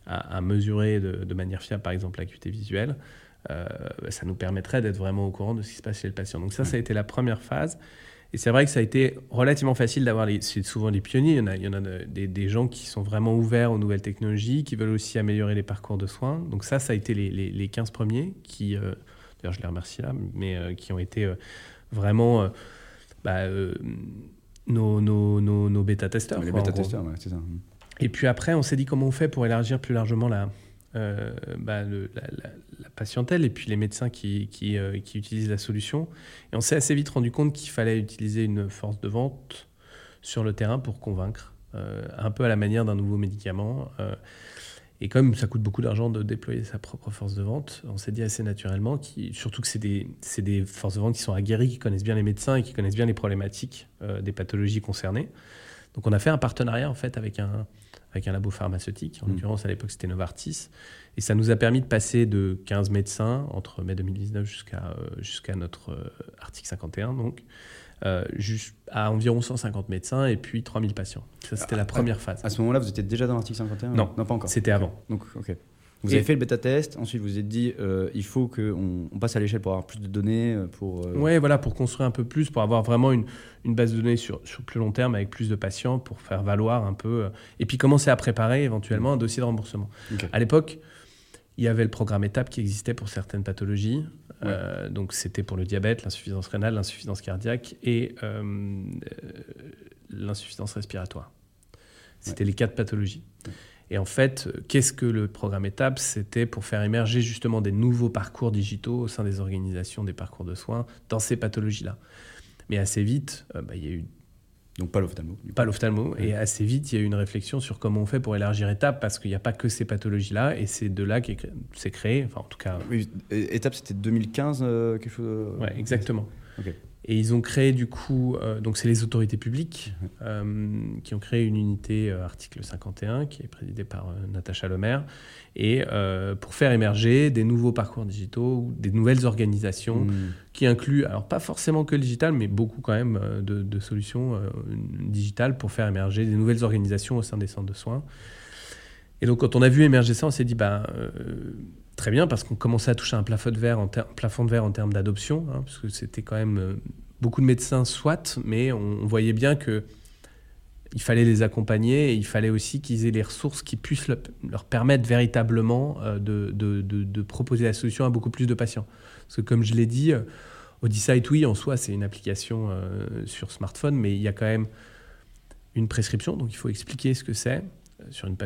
à, mesurer de, manière fiable, par exemple, l'acuité visuelle. Euh, bah, ça nous permettrait d'être vraiment au courant de ce qui se passe chez le patient. Donc ça, ça a été la première phase. Et c'est vrai que ça a été relativement facile d'avoir, c'est souvent les pionniers, il y en a, il y en a des, des, gens qui sont vraiment ouverts aux nouvelles technologies, qui veulent aussi améliorer les parcours de soins. Donc ça, ça a été les, les, 15 premiers qui, euh, d'ailleurs je les remercie là, mais euh, qui ont été euh, vraiment bah, nos, nos, nos, nos bêta-testeurs. Les bêta-testeurs, ouais, c'est ça. Et puis après, on s'est dit comment on fait pour élargir plus largement la, bah, le, la, patientèle et puis les médecins qui, euh, qui utilisent la solution. Et on s'est assez vite rendu compte qu'il fallait utiliser une force de vente sur le terrain pour convaincre, euh, un peu à la manière d'un nouveau médicament. et comme ça coûte beaucoup d'argent de déployer sa propre force de vente, on s'est dit assez naturellement, surtout que c'est des, des, forces de vente qui sont aguerries, qui connaissent bien les médecins et qui connaissent bien les problématiques des pathologies concernées. Donc on a fait un partenariat en fait avec un, avec un labo pharmaceutique. En mm. l'occurrence, à l'époque, c'était Novartis. Et ça nous a permis de passer de 15 médecins entre mai 2019 jusqu'à euh, jusqu'à notre euh, article 51, donc, euh, à environ 150 médecins et puis 3000 patients. Ça, c'était la première phase. À ce moment-là, vous étiez déjà dans l'article 51 non, non, pas encore. C'était avant. Donc, ok. Vous avez fait le bêta-test, ensuite vous vous êtes dit euh, il faut qu'on on passe à l'échelle pour avoir plus de données. Euh, pour, euh, Oui, voilà, pour construire un peu plus, pour avoir vraiment une, une base de données sur, sur, plus long terme avec plus de patients, pour faire valoir un peu. et puis commencer à préparer éventuellement un dossier de remboursement. À l'époque, il y avait le programme étape qui existait pour certaines pathologies. donc c'était pour le diabète, l'insuffisance rénale, l'insuffisance cardiaque et l'insuffisance respiratoire. C'était les quatre pathologies. Et en fait, qu'est-ce que le programme étape? C'était pour faire émerger justement des nouveaux parcours digitaux au sein des organisations des parcours de soins dans ces pathologies-là. Mais assez vite, euh, bah, il y a eu Donc pas l'ophtalmo. Pas l'ophtalmo. Et assez vite, il y a eu une réflexion sur comment on fait pour élargir étape, parce qu'il n'y a pas que ces pathologies-là, et c'est de là que c'est créé, enfin en tout cas... Oui, étape c'était 2015, quelque chose... Ouais, exactement. Ok. Et ils ont créé du coup, euh, donc c'est les autorités publiques euh, qui ont créé une unité euh, article 51 qui est présidée par Natacha Lemaire et pour faire émerger des nouveaux parcours digitaux, des nouvelles organisations mmh. qui incluent, alors pas forcément que le digital, mais beaucoup quand même de, solutions digitales pour faire émerger des nouvelles organisations au sein des centres de soins. Et donc quand on a vu émerger ça, on s'est dit, bah très bien parce qu'on commençait à toucher un plafond de verre en, plafond de verre en termes d'adoption, hein, parce que c'était quand même euh, beaucoup de médecins, soit, mais on, voyait bien que il fallait les accompagner et il fallait aussi qu'ils aient les ressources qui puissent leur permettre véritablement euh, de, de, de, proposer la solution à beaucoup plus de patients. Parce que comme je l'ai dit, euh, Odyssey, oui, en soi, c'est une application sur smartphone, mais il y a quand même une prescription, donc il faut expliquer ce que c'est sur une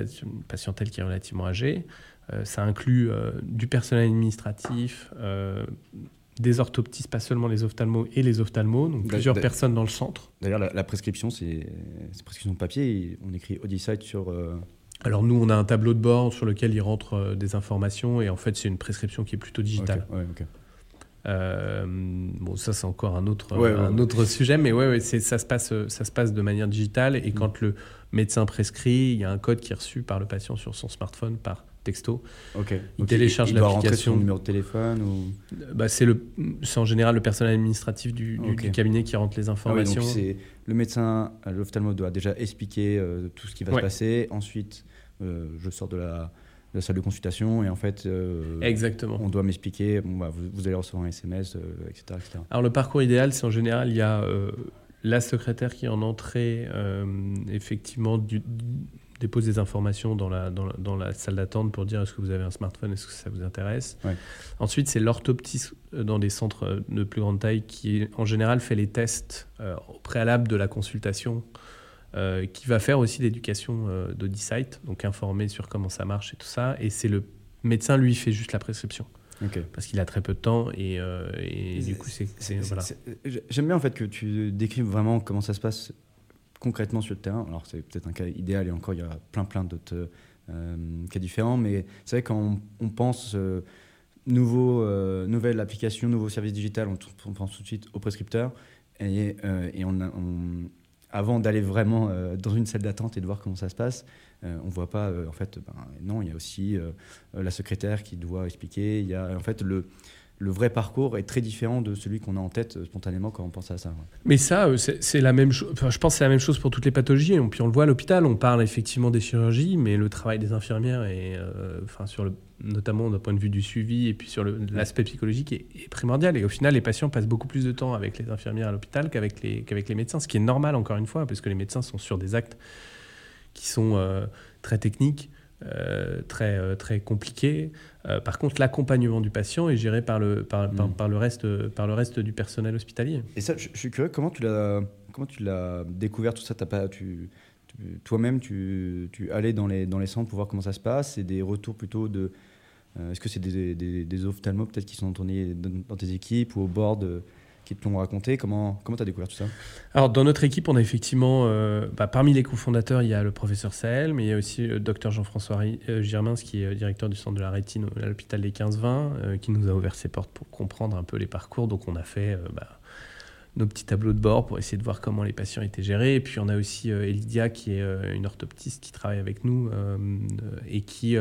patientèle qui est relativement âgée. Euh, ça inclut euh, du personnel administratif, euh, des orthoptistes, pas seulement les ophtalmos et les ophtalmos, donc plusieurs personnes dans le centre. D'ailleurs, la, prescription, c'est prescription de papier. on écrit Odyssey sur. Alors nous, on a un tableau de bord sur lequel il rentre des informations et en fait, c'est une prescription qui est plutôt digitale. bon, ça c'est encore un autre, un autre sujet, mais ouais, ça, se passe, ça se passe de manière digitale et mm. quand le médecin prescrit, il y a un code qui est reçu par le patient sur son smartphone par texto. Ok. Il télécharge l'application. son numéro de téléphone ou... bah, c'est le, en général le personnel administratif du, cabinet qui rentre les ah informations. c'est le médecin, l'ophtalmo doit déjà expliquer euh, tout ce qui va se passer. Ensuite, euh, je sors de la, la, salle de consultation et en fait, euh, Exactement. on doit m'expliquer. Bon, bah, vous, allez recevoir un SMS, etc., etc., Alors le parcours idéal, c'est en général il y a la secrétaire qui est en entrée, effectivement du dépose des informations dans la, dans la, salle d'attente pour dire est-ce que vous avez un smartphone, est-ce que ça vous intéresse. Ensuite, c'est l'orthoptiste euh, dans des centres euh, de plus grande taille qui, en général, fait les tests euh, au préalable de la consultation, qui va faire aussi l'éducation euh, d'Audisite, donc informer sur comment ça marche et tout ça. Et c'est le médecin, lui, fait juste la prescription. Parce qu'il a très peu de temps et, et du coup, c'est. Voilà. J'aime bien en fait que tu décrives vraiment comment ça se passe concrètement sur le terrain. Alors c'est peut-être un cas idéal et encore il y a plein plein d'autres euh, cas différents, mais c'est vrai quand on, pense euh, nouveau, euh, nouvelle application, nouveau service digital, on, pense tout de suite au prescripteur et, et on, avant d'aller vraiment dans une salle d'attente et de voir comment ça se passe, on voit pas en fait ben, non il y a aussi la secrétaire qui doit expliquer, il y a en fait le le vrai parcours est très différent de celui qu'on a en tête euh, spontanément quand on pense à ça. Mais ça, euh, c'est la même chose. je pense c'est la même chose pour toutes les pathologies. Puis on le voit à l'hôpital, on parle effectivement des chirurgies, mais le travail des infirmières, et, euh, notamment d'un point de vue du suivi et puis sur l'aspect psychologique, est, primordial. Et au final, les patients passent beaucoup plus de temps avec les infirmières à l'hôpital qu'avec les, qu'avec les médecins, ce qui est normal encore une fois, parce que les médecins sont sur des actes qui sont très techniques euh, très, euh, très compliqué. Euh, par contre, l'accompagnement du patient est géré par le, par, par, mm. le reste, par le reste du personnel hospitalier. Et ça, je, suis curieux, comment tu l'as, comment tu l'as découvert tout ça? Pas, tu, Toi-même, tu, tu allais dans les, dans les centres pour voir comment ça se passe? C'est des retours plutôt de... est-ce que c'est des, des, des ophtalmos peut-être qui sont tournés dans, tes équipes ou au bord de qui te l'ont raconté. Comment tu as découvert tout ça? Alors, dans notre équipe, on a effectivement, euh, bah, parmi les cofondateurs, il y a le professeur Sahel, mais il y a aussi le docteur Jean-François euh, Germain, qui est directeur du centre de la rétine à l'hôpital des 15-20, euh, qui nous a ouvert ses portes pour comprendre un peu les parcours. Donc, on a fait bah, nos petits tableaux de bord pour essayer de voir comment les patients étaient gérés. Et puis, on a aussi Elidia, qui est une orthoptiste qui travaille avec nous et qui,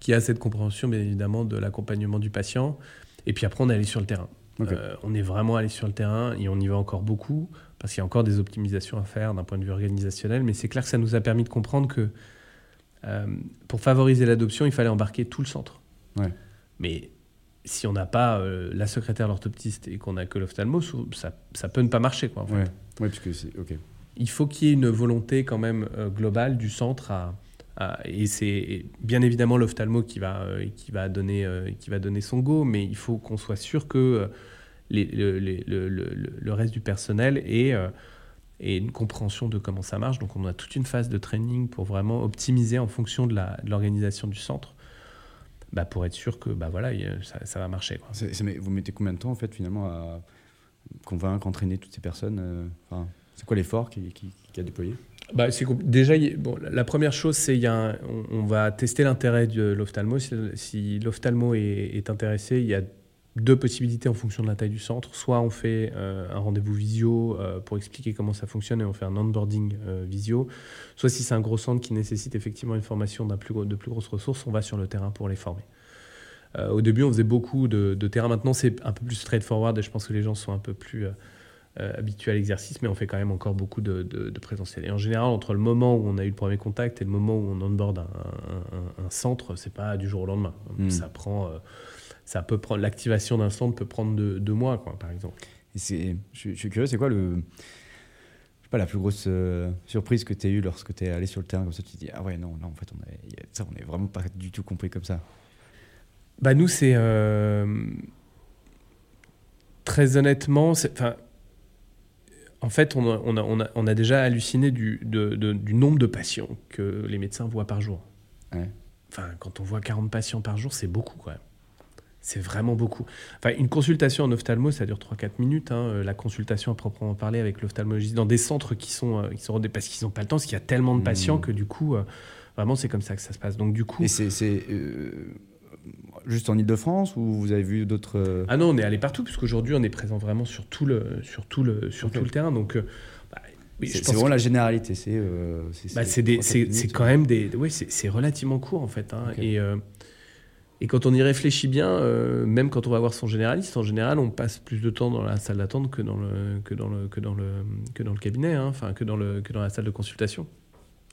qui a cette compréhension, bien évidemment, de l'accompagnement du patient. Et puis après, on est allé sur le terrain. Euh, on est vraiment allé sur le terrain et on y va encore beaucoup parce qu'il y a encore des optimisations à faire d'un point de vue organisationnel. Mais c'est clair que ça nous a permis de comprendre que euh, pour favoriser l'adoption, il fallait embarquer tout le centre. Mais si on n'a pas euh, la secrétaire, l'orthoptiste et qu'on n'a que l'ophtalmo, ça, ça, peut ne pas marcher. Quoi, Il faut qu'il y ait une volonté quand même globale du centre à, et c'est bien évidemment l'ophtalmo qui va, euh, qui, va donner, euh, qui va donner son go, mais il faut qu'on soit sûr que euh, les, le, le, le, reste du personnel ait, une compréhension de comment ça marche. Donc on a toute une phase de training pour vraiment optimiser en fonction de l'organisation du centre. Bah, pour être sûr que bah, voilà, ça, va marcher. vous mettez combien de temps en fait finalement à convaincre, entraîner toutes ces personnes C'est quoi l'effort qui, qui, qui a déployé? Bah, déjà bon, la première chose c'est il on, va tester l'intérêt de l'ophtalmo. Si, l'ophtalmo est, intéressé il y a deux possibilités en fonction de la taille du centre. Soit on fait euh, un rendez-vous visio euh, pour expliquer comment ça fonctionne et on fait un onboarding euh, visio. Soit si c'est un gros centre qui nécessite effectivement une formation d'un plus de plus grosses ressources on va sur le terrain pour les former. Au début on faisait beaucoup de, de terrain. Maintenant c'est un peu plus straightforward et je pense que les gens sont un peu plus habitué à l'exercice, mais on fait quand même encore beaucoup de, de, de, présentiel. Et en général, entre le moment où on a eu le premier contact et le moment où on onboard un, un, un, un centre, c'est pas du jour au lendemain. Mm. Ça prend, euh, ça peut prendre l'activation d'un centre peut prendre deux, deux mois, quoi, par exemple. Et c'est, je, je, suis curieux, c'est quoi le, je sais pas la plus grosse euh, surprise que tu as eue lorsque tu es allé sur le terrain comme ça, tu te dis ah ouais non, là en fait on est, ça on est vraiment pas du tout compris comme ça. Bah nous c'est euh, très honnêtement, enfin en fait, on a, on, a, on, a, on a, déjà halluciné du, de, de, du, nombre de patients que les médecins voient par jour. Ouais. Enfin, quand on voit 40 patients par jour, c'est beaucoup quand même. C'est vraiment beaucoup. Enfin, une consultation en ophtalmo, ça dure 3-4 minutes. Hein. La consultation à proprement parler avec l'ophtalmologiste dans des centres qui sont, euh, qui sont parce qu'ils n'ont pas le temps, parce qu'il y a tellement de patients mmh. que du coup, euh, vraiment, c'est comme ça que ça se passe. Donc du coup, et c'est euh, juste en Ile-de-France ou vous avez vu d'autres euh, Ah non, on est allé partout puisqu'aujourd'hui on est présent vraiment sur tout le, sur tout le, sur okay. tout le terrain. Donc, bah, oui, c'est vraiment que... la généralité. C'est euh, bah, quand même des, oui, c'est relativement court en fait. Hein, okay. Et euh, et quand on y réfléchit bien, euh, même quand on va voir son généraliste, en général, on passe plus de temps dans la salle d'attente que dans le que dans le que dans le que dans le cabinet, hein, enfin que dans le que dans la salle de consultation.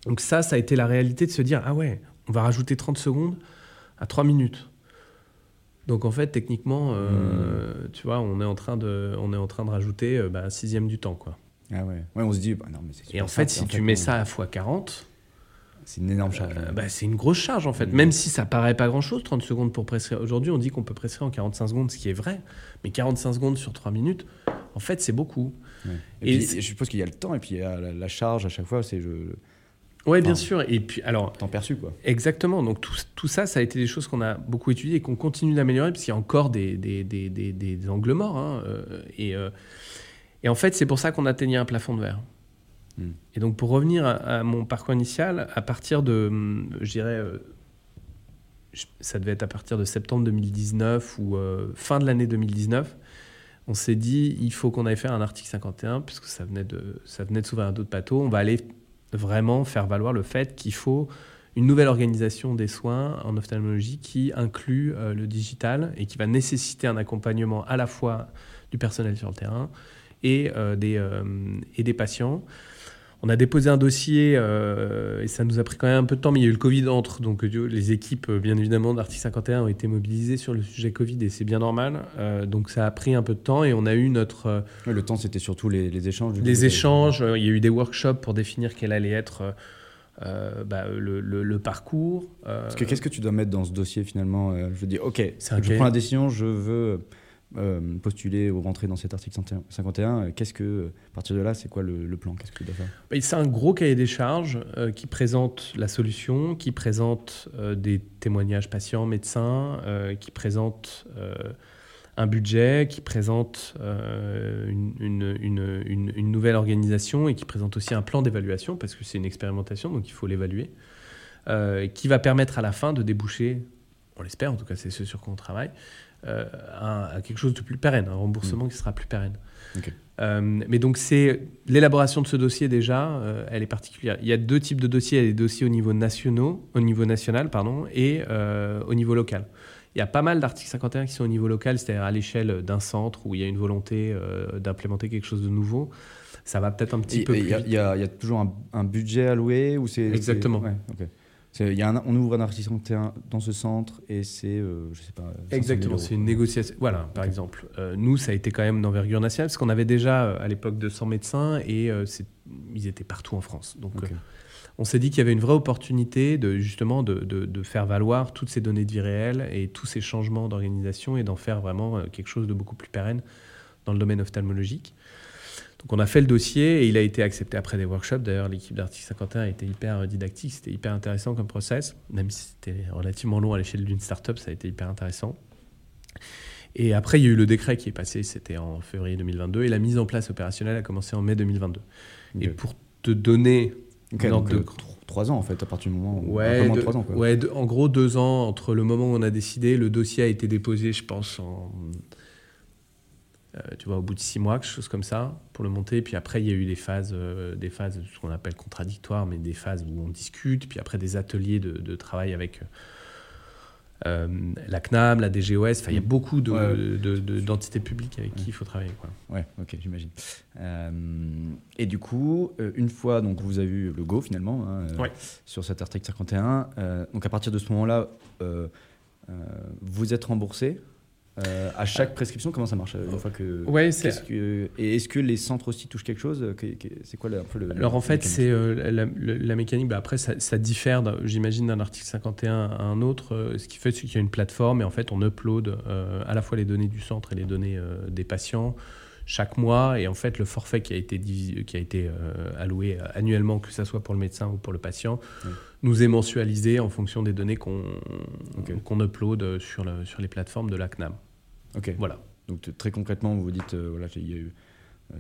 Donc ça, ça a été la réalité de se dire ah ouais, on va rajouter 30 secondes à 3 minutes. Donc en fait, techniquement, euh, mmh. tu vois, on est en train de, on est en train de rajouter euh, bah, un sixième du temps, quoi. Ah ouais. ouais on se dit, bah non, mais Et en fait, si en tu fait, mets on... ça à x40, c'est une énorme charge. Euh, bah, c'est une grosse charge en fait. Mmh. Même si ça paraît pas grand chose, 30 secondes pour prescrire. Aujourd'hui, on dit qu'on peut prescrire en 45 secondes, ce qui est vrai. Mais 45 secondes sur 3 minutes, en fait, c'est beaucoup. Ouais. Et, et puis, je suppose qu'il y a le temps et puis il y a la, la charge à chaque fois. C'est je oui, bien sûr. Et puis, alors. Temps perçu, quoi. Exactement. Donc, tout, tout, ça, ça a été des choses qu'on a beaucoup étudiées et qu'on continue d'améliorer, parce qu'il y a encore des, des, des, des, des angles morts. Hein, euh, et, euh, et, en fait, c'est pour ça qu'on atteignait un plafond de verre. Mm. Et donc, pour revenir à, à, mon parcours initial, à partir de, je dirais, euh, ça devait être à partir de septembre 2019 ou fin de l'année 2019, on s'est dit, il faut qu'on aille faire un article 51, puisque ça venait de, ça venait de s'ouvrir un d'autres bateaux. On va aller vraiment faire valoir le fait qu'il faut une nouvelle organisation des soins en ophtalmologie qui inclut euh, le digital et qui va nécessiter un accompagnement à la fois du personnel sur le terrain et, euh, euh, et des patients. On a déposé un dossier euh, et ça nous a pris quand même un peu de temps, mais il y a eu le Covid entre, donc euh, les équipes, euh, bien évidemment, d'Article 51 ont été mobilisées sur le sujet Covid et c'est bien normal. Euh, donc ça a pris un peu de temps et on a eu notre. Le temps, c'était surtout les, les, échanges. Les coup, échanges, il y a eu des workshops pour définir quel allait être. Euh, bah, le, le, le, parcours. Euh... Parce que qu'est-ce que tu dois mettre dans ce dossier finalement Je dis, ok, je prends la décision, je veux euh, postuler ou rentrer dans cet article 51, qu'est-ce que, à partir de là, c'est quoi le, plan? Faire? C'est un gros cahier des charges euh, qui présente la solution, qui présente euh, des témoignages patients, médecins, euh, qui présente euh, un budget, qui présente une, une, nouvelle organisation et qui présente aussi un plan d'évaluation, parce que c'est une expérimentation, donc il faut l'évaluer, qui va permettre à la fin de déboucher, on l'espère, en tout cas c'est ce sur quoi on travaille, euh, à, à, quelque chose de plus pérenne, un remboursement mmh. qui sera plus pérenne. Okay. Euh, mais donc c'est l'élaboration de ce dossier déjà, euh, elle est particulière. Il y a deux types de dossiers, il y a des dossiers au niveau nationaux, au niveau national pardon, et euh, au niveau local. Il y a pas mal d'articles 51 qui sont au niveau local, c'est-à-dire à, à l'échelle d'un centre où il y a une volonté euh, d'implémenter quelque chose de nouveau. Ça va peut-être un petit et, peu. Il y, y, a toujours un, un, budget alloué ou c'est exactement. Ouais, okay. Y a un, on ouvre un 51 dans ce centre et c'est, euh, je sais pas. Exactement, c'est une négociation. Voilà, par okay. exemple. Euh, nous, ça a été quand même d'envergure nationale parce qu'on avait déjà euh, à l'époque 200 médecins et euh, ils étaient partout en France. Donc, okay. on s'est dit qu'il y avait une vraie opportunité de justement de, de, de, faire valoir toutes ces données de vie réelle et tous ces changements d'organisation et d'en faire vraiment quelque chose de beaucoup plus pérenne dans le domaine ophtalmologique. Donc on a fait le dossier et il a été accepté après des workshops. D'ailleurs, l'équipe d'Article 51 a été hyper didactique, c'était hyper intéressant comme process, même si c'était relativement long à l'échelle d'une startup, ça a été hyper intéressant. Et après, il y a eu le décret qui est passé, c'était en février 2022, et la mise en place opérationnelle a commencé en mai 2022. Et pour te donner Ok, donc, euh, trois ans en fait, à partir du moment où. Ouais, de de- ans quoi. ouais, de- en gros deux ans entre le moment où on a décidé, le dossier a été déposé, je pense, en, euh, tu vois, au bout de six mois, quelque chose comme ça, pour le monter. Puis après, il y a eu des phases, euh, des phases, ce qu'on appelle contradictoires, mais des phases où on discute. Puis après, des ateliers de, de travail avec euh, la CNAM, la DGOS. Enfin, il y a Mm. beaucoup de- Ouais. de- de- d'entités publiques avec qui il faut travailler. Quoi. Ouais, ok, j'imagine. Et du coup, une fois donc vous avez eu le go finalement hein, Ouais. sur cet article 51, euh, donc à partir de ce moment-là, vous êtes remboursé euh, à chaque prescription. Comment ça marche euh, une fois que Ouais, c'est. Que- et est-ce que les centres aussi touchent quelque chose que- C'est quoi un peu le Alors en fait, c'est euh, la, mécanique. bah, après, ça, ça diffère, j'imagine, d'un article 51 à un autre. Euh, ce qui fait, c'est qu'il y a une plateforme et en fait, on upload euh, à la fois les données du centre et les données euh, des patients chaque mois. Et en fait, le forfait qui a été, qui a été euh, alloué euh, annuellement, que ce soit pour le médecin ou pour le patient, Oui. nous est mensualisé en fonction des données qu'on qu'on upload sur, le- sur les plateformes de la CNAM. Ok. Voilà. Donc très concrètement, vous vous dites, euh, voilà, il y a eu,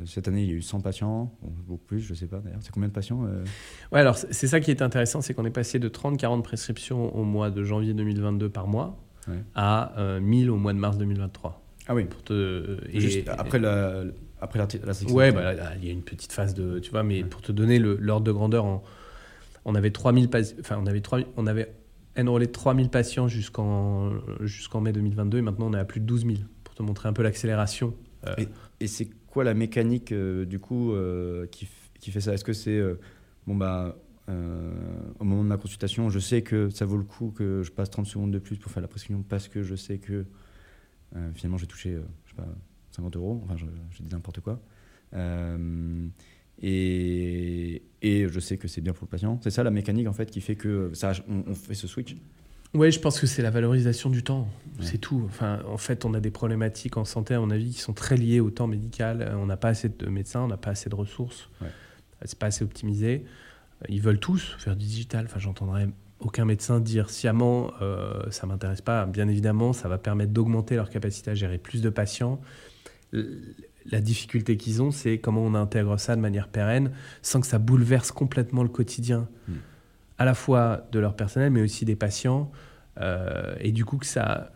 cette année, il y a eu 100 patients, beaucoup plus, je sais pas d'ailleurs. C'est combien de patients euh? Ouais, alors c'est c'est ça qui est intéressant, c'est qu'on est passé de 30-40 prescriptions au mois de janvier 2022 par mois Ouais. à euh, 1000 au mois de mars 2023. Ah oui. Pour te, et- Juste après la, après la section. Ouais, bah, là, il y a une petite phase de, tu vois, mais Ouais. pour te donner l'ordre de grandeur, en- on avait 3000 pas- enfin on avait 3 on avait enrôlé 3000 patients jusqu'en jusqu'en mai 2022 et maintenant on est à plus de 12 000 pour te montrer un peu l'accélération. Euh, Et c'est quoi la mécanique euh, du coup euh, qui, qui fait ça? Est-ce que c'est bon bah au moment de ma consultation, je sais que ça vaut le coup que je passe 30 secondes de plus pour faire la prescription parce que je sais que finalement j'ai touché euh, je sais pas 50 euros. Enfin, je, je dis n'importe quoi. Euh, et, et je sais que c'est bien pour le patient. C'est ça la mécanique en fait qui fait que ça, on, on fait ce switch. Ouais, je pense que c'est la valorisation du temps. Ouais. C'est tout. Enfin, en fait, on a des problématiques en santé, à mon avis, qui sont très liées au temps médical. Euh, On n'a pas assez de médecins, on n'a pas assez de ressources. Ouais. Euh, C'est pas assez optimisé. Euh, Ils veulent tous faire du digital. Enfin, j'entendrai aucun médecin dire sciemment, euh, ça m'intéresse pas. Bien évidemment, ça va permettre d'augmenter leur capacité à gérer plus de patients. La difficulté qu'ils ont, c'est comment on intègre ça de manière pérenne, sans que ça bouleverse complètement le quotidien, Hmm. à la fois de leur personnel, mais aussi des patients, euh, et du coup que ça,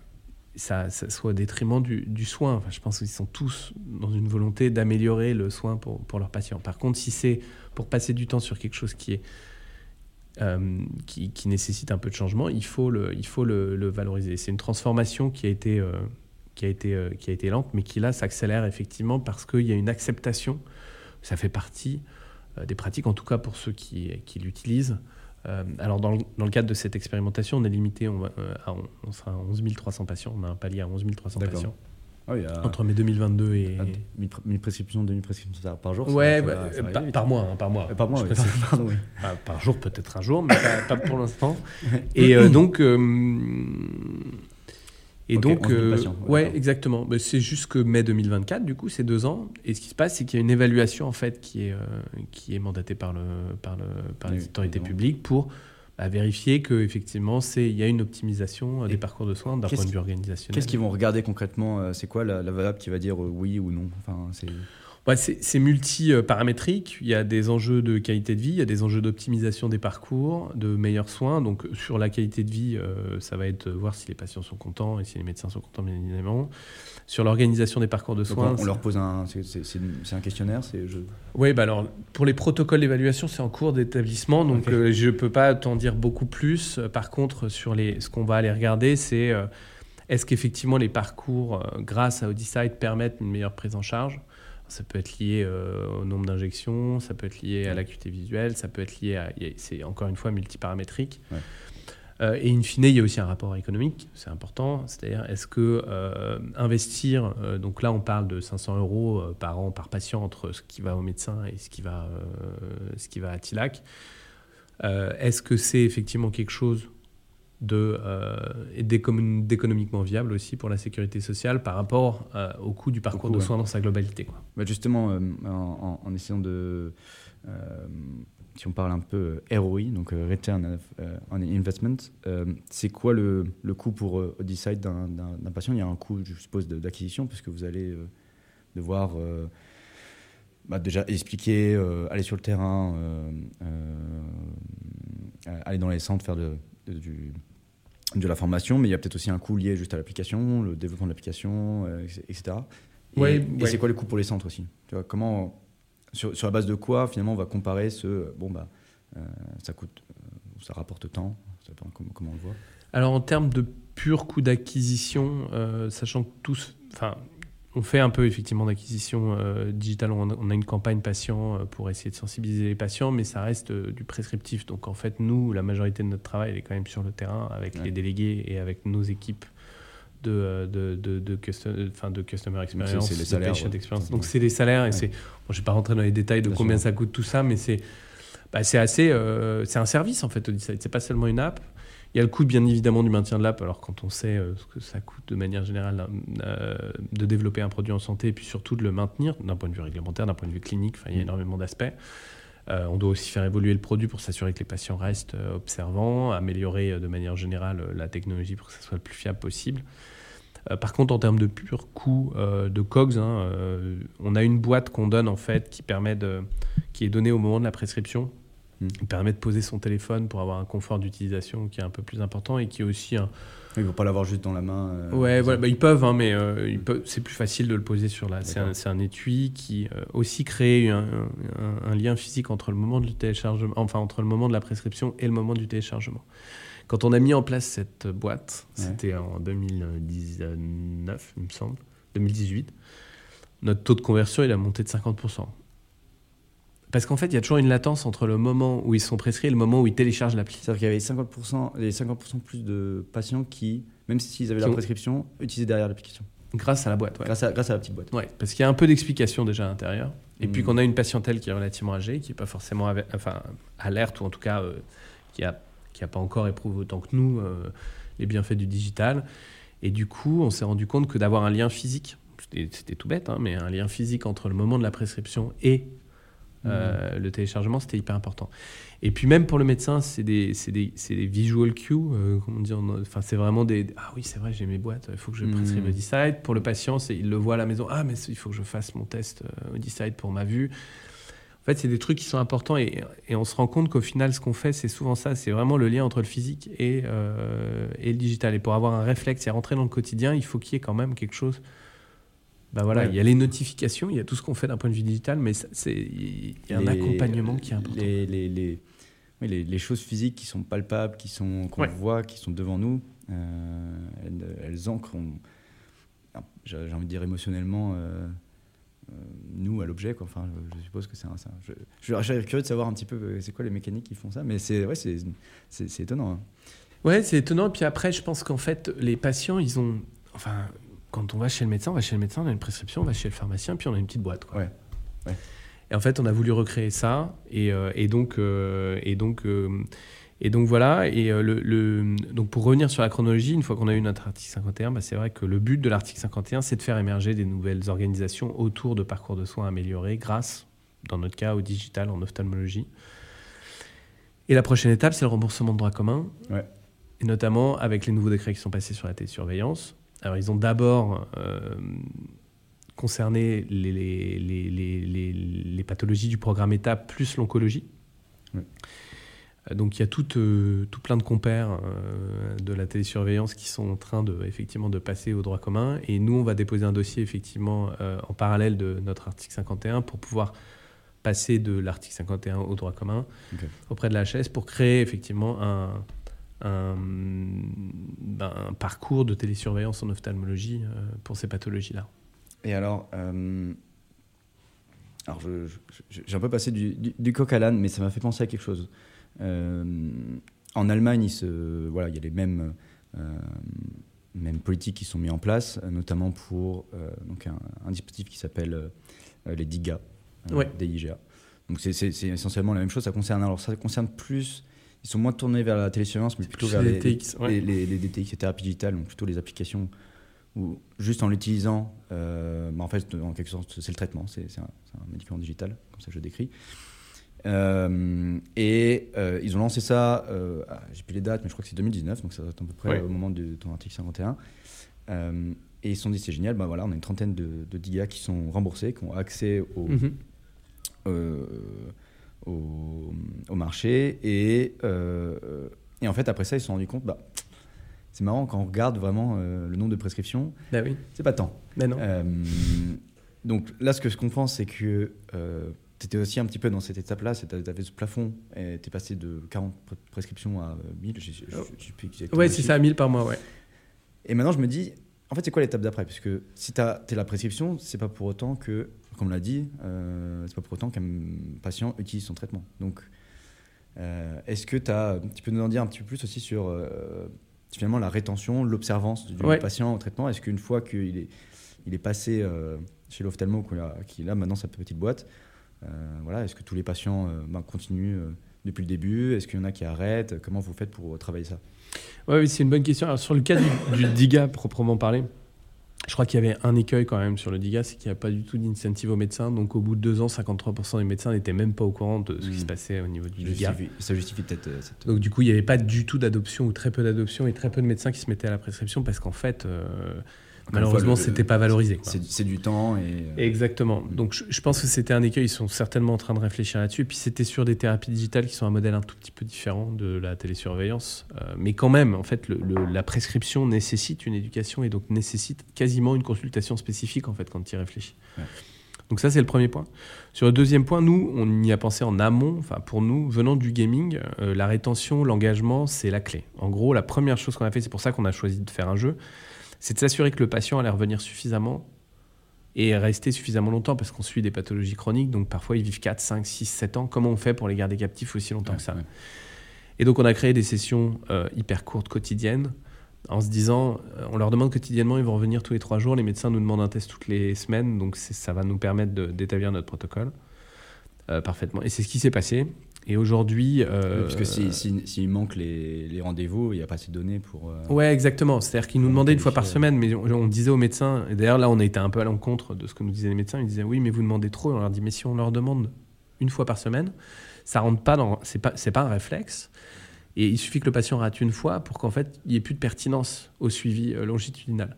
ça, ça soit au détriment du, du soin. Enfin, je pense qu'ils sont tous dans une volonté d'améliorer le soin pour, pour leurs patients. Par contre, si c'est pour passer du temps sur quelque chose qui est euh, qui, qui nécessite un peu de changement, il faut le, il faut le, le valoriser. C'est une transformation qui a été, euh, qui a été, euh, qui a été lente, mais qui là s'accélère effectivement parce qu'il y a une acceptation. Ça fait partie des pratiques, en tout cas pour ceux qui, qui l'utilisent. Alors dans le, dans le cadre de cette expérimentation, on est limité, on, va, à, on, sera à 11 300 patients. On a un palier à 11 300 D'accord. patients Ah oui, à- entre mai 2022 et... à 1000 pr- 1000 prescriptions, 2000 prescriptions par jour. ça- Ouais, ça bah, ça va par, mois, hein, par mois. Euh, Par mois, oui, pardon. Enfin, par jour, peut-être un jour, mais pas, pas pour l'instant. [laughs] Et euh, donc, euh, et donc, 11 000 euh, patients, ouais, exactement. Mais c'est jusque mai 2024, du coup, c'est deux ans. Et ce qui se passe, c'est qu'il y a une évaluation en fait qui est euh, qui est mandatée par le par le par les autorités publiques pour bah, vérifier que effectivement, c'est il y a une optimisation Et des parcours de soins d'un point de vue organisationnel. Qu'est-ce qu'ils vont regarder concrètement euh, C'est quoi la, la variable qui va dire euh, oui ou non? Enfin, c'est... Ouais, c'est c'est multi-paramétrique. Il y a des enjeux de qualité de vie, il y a des enjeux d'optimisation des parcours, de meilleurs soins. Donc, sur la qualité de vie, euh, ça va être voir si les patients sont contents et si les médecins sont contents, bien évidemment. Sur l'organisation des parcours de Donc, soins. on, on leur pose un... C'est, un questionnaire c'est, je... Oui, bah alors, pour les protocoles d'évaluation, c'est en cours d'établissement, donc Ok. euh, je ne peux pas t'en dire beaucoup plus. Euh, Par contre, sur les, ce qu'on va aller regarder, c'est euh, est-ce qu'effectivement les parcours, euh, grâce à Audicide, permettent une meilleure prise en charge? Ça peut être lié au nombre d'injections, ça peut être lié à l'acuité visuelle, ça peut être lié à... C'est encore une fois multiparamétrique. Ouais. Euh, et in fine, il y a aussi un rapport économique, c'est important. C'est-à-dire, est-ce que euh, investir, euh, donc là on parle de 500 euros par an par patient entre ce qui va au médecin et ce qui va, ce qui va à TILAC, est-ce que c'est effectivement quelque chose de, euh, d'économiquement viable aussi pour la sécurité sociale par rapport euh, au coût du parcours coût, de ouais. soins dans sa globalité quoi? Bah, justement, euh, en, en- en essayant de... euh, si on parle un peu ROI, donc Return on Investment, c'est quoi le, le coût pour Decide d'un patient? Il y a un coût, je suppose, d'acquisition, puisque vous allez devoir bah, déjà expliquer, aller sur le terrain, aller dans les centres, faire de, du, de la formation, mais il y a peut-être aussi un coût lié juste à l'application, le développement de l'application, etc. Et, c'est quoi le coût pour les centres aussi? Tu vois, comment, sur, sur, la base de quoi, finalement, on va comparer ce. Bon, bah, euh, ça coûte. Euh, ça rapporte tant ça comment, comment, on le voit Alors, en termes de pur coût d'acquisition, euh, sachant que tous. Enfin, on fait un peu effectivement d'acquisition digitale. On, a une campagne patient pour essayer de sensibiliser les patients, mais ça reste du prescriptif. Donc en fait, nous, la majorité de notre travail, elle est quand même sur le terrain avec les délégués et avec nos équipes de, euh, de, de, de, custom, de customer experience, c'est les salaires, experience. Donc c'est les salaires et c'est, bon, je vais pas rentrer dans les détails de combien ça coûte tout ça, mais c'est, bah, c'est assez, euh, c'est un service en fait. C'est pas seulement une app. Il y a le coût bien évidemment du maintien de l'app, alors quand on sait euh, ce que ça coûte de manière générale de développer un produit en santé et puis surtout de le maintenir d'un point de vue réglementaire, d'un point de vue clinique, il y a mm. énormément d'aspects. On doit aussi faire évoluer le produit pour s'assurer que les patients restent observants, améliorer de manière générale la technologie pour que ça soit le plus fiable possible. Euh, par contre, en termes de pur coût euh, de COGS, hein, euh, on a une boîte qu'on donne en fait qui permet de, qui est donnée au moment de la prescription, hmm. qui permet de poser son téléphone pour avoir un confort d'utilisation qui est un peu plus important et qui est aussi un. Ils ne vont pas l'avoir juste dans la main. ouais, voilà, bah, ils peuvent, hein, mais c'est plus facile de le poser sur la. C'est un, étui qui aussi crée un, un, lien physique entre le moment de téléchargement, enfin entre le moment de la prescription et le moment du téléchargement. Quand on a mis en place cette boîte, c'était en 2019, il me semble, 2018, notre taux de conversion, il a monté de 50%. Parce qu'en fait, il y a toujours une latence entre le moment où ils sont prescrits et le moment où ils téléchargent l'appli. C'est-à-dire qu'il y avait 50%, les 50% plus de patients qui, même s'ils avaient la prescription, utilisaient derrière l'application. Grâce à la boîte, ouais. Grâce à, grâce à la petite boîte. Ouais, parce qu'il y a un peu d'explication déjà à l'intérieur. Et puis hmm. qu'on a une patientèle qui est relativement âgée, qui n'est pas forcément enfin, alerte, ou en tout cas euh, qui a qui n'a pas encore éprouvé autant que nous euh, les bienfaits du digital. Et du coup, on s'est rendu compte que d'avoir un lien physique, c'était tout bête, hein, mais un lien physique entre le moment de la prescription et euh, mmh. le téléchargement, c'était hyper important. Et puis même pour le médecin, c'est des, des, des, visual cues, euh, comment dire, enfin c'est vraiment des, ah oui c'est vrai j'ai mes boîtes, il faut que je prescrive mmh. Decide. Pour le patient, il le voit à la maison, ah mais il faut que je fasse mon test Decide pour ma vue. En fait, c'est des trucs qui sont importants et, on se rend compte qu'au final, ce qu'on fait, c'est souvent ça. C'est vraiment le lien entre le physique et, euh, et, le digital. Et pour avoir un réflexe et rentrer dans le quotidien, il faut qu'il y ait quand même quelque chose. Ben voilà, il y a les notifications, il y a tout ce qu'on fait d'un point de vue digital, mais il y a un accompagnement qui est important. Les, les, les, les, choses physiques qui sont palpables, qui sont qu'on voit, qui sont devant nous, euh, elles, ancrent, j'ai envie de dire émotionnellement. Euh, euh, nous à l'objet. Enfin, je, suppose que c'est un. je, je, suis curieux de savoir un petit peu c'est quoi les mécaniques qui font ça, mais c'est ouais, c'est, étonnant. Hein. Ouais, c'est étonnant. Puis après, je pense qu'en fait, les patients, ils ont. Enfin, quand on va chez le médecin, on va chez le médecin, on a une prescription, on va chez le pharmacien, puis on a une petite boîte. Quoi. Ouais. Et en fait, on a voulu recréer ça. Et, euh, et donc, et donc et donc voilà, et euh, le, donc pour revenir sur la chronologie, une fois qu'on a eu notre article 51, bah c'est vrai que le but de l'article 51, c'est de faire émerger des nouvelles organisations autour de parcours de soins améliorés grâce, dans notre cas, au digital en ophtalmologie. Et la prochaine étape, c'est le remboursement de droits communs, et notamment avec les nouveaux décrets qui sont passés sur la télésurveillance. Alors ils ont d'abord euh, concerné les, les, les, les, pathologies du programme étape plus l'oncologie. Donc il y a tout, euh, tout plein de compères euh, de la télésurveillance qui sont en train de, effectivement, de passer au droit commun. Et nous, on va déposer un dossier effectivement euh, en parallèle de notre article 51 pour pouvoir passer de l'article 51 au droit commun auprès de la HS pour créer effectivement un, un, ben, un parcours de télésurveillance en ophtalmologie pour ces pathologies-là. Et alors, alors j'ai un peu passé du, du, du coq à l'âne, mais ça m'a fait penser à quelque chose. Euh, en Allemagne, il, se, voilà, il y a les mêmes, euh, mêmes politiques qui sont mises en place, notamment pour euh, donc un, dispositif qui s'appelle les DIGA, ouais. DIGA. Donc c'est essentiellement la même chose. Ça concerne, alors ça concerne plus ils sont moins tournés vers la télésurveillance, mais plutôt vers les, DTX, les, les, DTX, les thérapies digitales, donc plutôt les applications où, juste en l'utilisant, bah, en fait, en quelque sorte, c'est le traitement, c'est un, un, médicament digital, comme ça je décris. Euh, et euh, ils ont lancé ça, euh, ah, j'ai plus les dates, mais je crois que c'est 2019, donc ça doit être à peu près Ouais. au moment de ton article 51. Euh, et ils se sont dit, c'est génial, bah voilà, on a une trentaine de, de gigas qui sont remboursés, qui ont accès au, Mhm. euh, au, au marché. Et, euh, et en fait, après ça, ils se sont rendus compte, bah, c'est marrant, quand on regarde vraiment euh, le nombre de prescriptions, Bah oui, c'est pas tant. mais non. Euh, donc là, ce que je comprends, c'est que tu étais aussi un petit peu dans cette étape-là, tu avais ce plafond, et tu es passé de 40 pr- prescriptions à 1000, je je- je- je sais plus exactement Ouais, c'est ça, 1000 par mois, ouais. Et maintenant, je me dis, en fait, c'est quoi l'étape d'après? Parce que si tu as la prescription, c'est pas pour autant que, comme on l'a dit, euh, c'est pas pour autant qu'un patient utilise son traitement. Donc, euh, est-ce que as, tu peux nous en dire un petit peu plus aussi sur euh, finalement la rétention, l'observance du Ouais. patient au traitement? Est-ce qu'une fois qu'il est, il est passé chez l'ophtalmo, qu'il a, qu'il a maintenant sa petite boîte, voilà, est-ce que tous les patients ben, continuent depuis le début? Est-ce qu'il y en a qui arrêtent? Comment vous faites pour travailler ça? Oui, c'est une bonne question. Alors, sur le cas du, du DIGA proprement parlé, je crois qu'il y avait un écueil quand même sur le DIGA, c'est qu'il n'y a pas du tout d'incentive aux médecins. Donc au bout de deux ans, 53% des médecins n'étaient même pas au courant de ce qui Mm. se passait au niveau du Ça DIGA. justifie, ça justifie peut-être euh, cette... Donc du coup, il n'y avait pas du tout d'adoption ou très peu d'adoption et très peu de médecins qui se mettaient à la prescription parce qu'en fait, euh, malheureusement, c'était pas valorisé. C'est du temps et. euh, Exactement. Donc je, je pense que c'était un écueil. Ils sont certainement en train de réfléchir là-dessus. Et puis c'était sur des thérapies digitales qui sont un modèle un tout petit peu différent de la télésurveillance. Euh, mais quand même, en fait, le- le- la prescription nécessite une éducation et donc nécessite quasiment une consultation spécifique en fait quand tu y réfléchis. Ouais. Donc ça c'est le premier point. Sur le deuxième point, nous on y a pensé en amont. Enfin pour nous, venant du gaming, euh, la rétention, l'engagement, c'est la clé. En gros, la première chose qu'on a fait, c'est pour ça qu'on a choisi de faire un jeu, c'est de s'assurer que le patient allait revenir suffisamment et rester suffisamment longtemps parce qu'on suit des pathologies chroniques. Donc parfois ils vivent 4, 5, 6, 7 ans. Comment on fait pour les garder captifs aussi longtemps ouais, que ça ouais. Et donc on a créé des sessions euh, hyper courtes quotidiennes en se disant, euh, on leur demande quotidiennement, ils vont revenir tous les 3 jours. Les médecins nous demandent un test toutes les semaines. Donc ça va nous permettre d'établir notre protocole parfaitement. Et c'est ce qui s'est passé. Et aujourd'hui... euh, Parce que s'il si, s'il manque les, les rendez-vous, il n'y a pas assez de données pour. euh, Ouais, exactement. C'est-à-dire qu'ils nous demandaient une fois par qualifier. semaine, mais on, on disait aux médecins, et d'ailleurs là on a été un peu à l'encontre de ce que nous disaient les médecins, ils disaient oui mais vous demandez trop, et on leur dit mais si on leur demande une fois par semaine, ça rentre pas dans, c'est pas, pas un réflexe, et il suffit que le patient rate une fois pour qu'en fait il n'y ait plus de pertinence au suivi euh, longitudinal.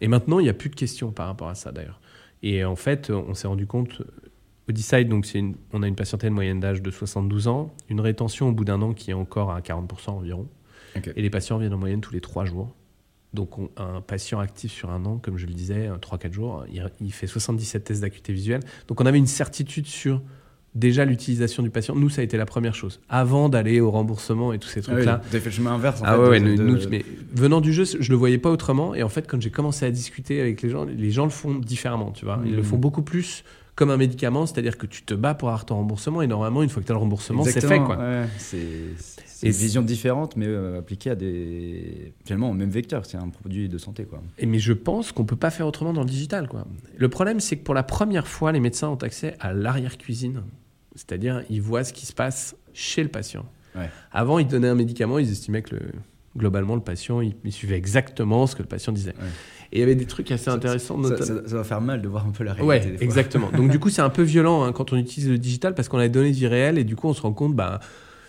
Et maintenant il n'y a plus de questions par rapport à ça d'ailleurs. Et en fait on s'est rendu compte, au Decide, donc une- on a une patientèle moyenne d'âge de 72 ans, une rétention au bout d'un an qui est encore à 40% environ. Et les patients viennent en moyenne tous les 3 jours. Donc on- un patient actif sur un an, comme je le disais, 3-4 jours, il, il fait 77 tests d'acuité visuelle. Donc on avait une certitude sur déjà l'utilisation du patient. Nous, ça a été la première chose. Avant d'aller au remboursement et tous ces Ah oui, trucs-là. Avez fait le chemin inverse. En Ah fait, ouais, ouais, de- nous- de- nous, mais venant du jeu, je le voyais pas autrement. Et en fait, quand j'ai commencé à discuter avec les gens, les gens le font différemment, tu vois. Ils le Mhm. font beaucoup plus comme un médicament, c'est-à-dire que tu te bats pour avoir ton remboursement. Et normalement, une fois que tu as le remboursement, c'est fait, Exactement, quoi. ouais. C'est une vision différente, mais euh, appliquée à des. Finalement, au même vecteur. C'est un produit de santé, quoi. Et mais je pense qu'on peut pas faire autrement dans le digital. Quoi. Le problème, c'est que pour la première fois, les médecins ont accès à l'arrière-cuisine. C'est-à-dire, ils voient ce qui se passe chez le patient. Ouais. Avant, ils donnaient un médicament, ils estimaient que le- globalement, le patient, il, il suivait exactement ce que le patient disait. Ouais. Et il y avait des trucs assez intéressants. Ça, ça- ça va faire mal de voir un peu la réalité. Ouais, des fois. exactement. Donc du coup, c'est un peu violent hein, quand on utilise le digital parce qu'on a des données de vie réelle et du coup, on se rend compte, bah,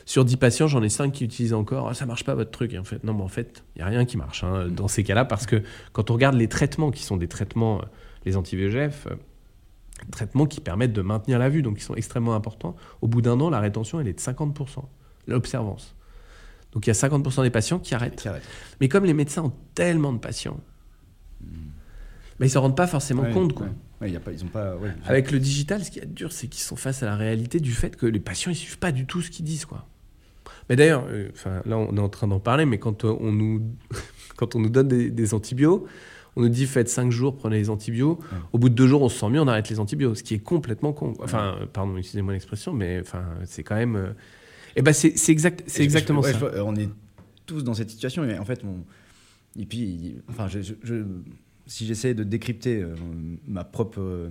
sur 10 patients, j'en ai 5 qui utilisent encore, ah, ça marche pas votre truc. Et en fait, non, mais en fait, il n'y a rien qui marche hein, dans ces cas-là parce que quand on regarde les traitements qui sont des traitements, euh, les anti-VEGF, euh, traitements qui permettent de maintenir la vue, donc qui sont extrêmement importants, au bout d'un an, la rétention, elle est de 50%, l'observance. Donc il y a 50% des patients qui arrêtent. Qui. Mais comme les médecins ont tellement de patients, bah, ils ne s'en rendent pas forcément Ouais, compte. Quoi. ouais. Ouais, y a pas, ils ont pas. ouais, Avec le digital, ce qui est dur, c'est qu'ils sont face à la réalité du fait que les patients ils suivent pas du tout ce qu'ils disent, quoi. Mais d'ailleurs, euh, là, on est en train d'en parler, mais quand euh, on nous, [laughs] quand on nous donne des, des antibiotiques, on nous dit faites 5 jours, prenez les antibiotiques. Ouais. Au bout de 2 jours, on se sent mieux, on arrête les antibiotiques, ce qui est complètement con. Enfin, pardon, excusez-moi l'expression, mais enfin, c'est quand même. euh, Eh ben, c'est exact, c'est Et je- exactement ouais, ça. je on est tous dans cette situation. Et en fait, on... et puis, enfin, je, je- je- si j'essaie de décrypter euh, ma propre. euh,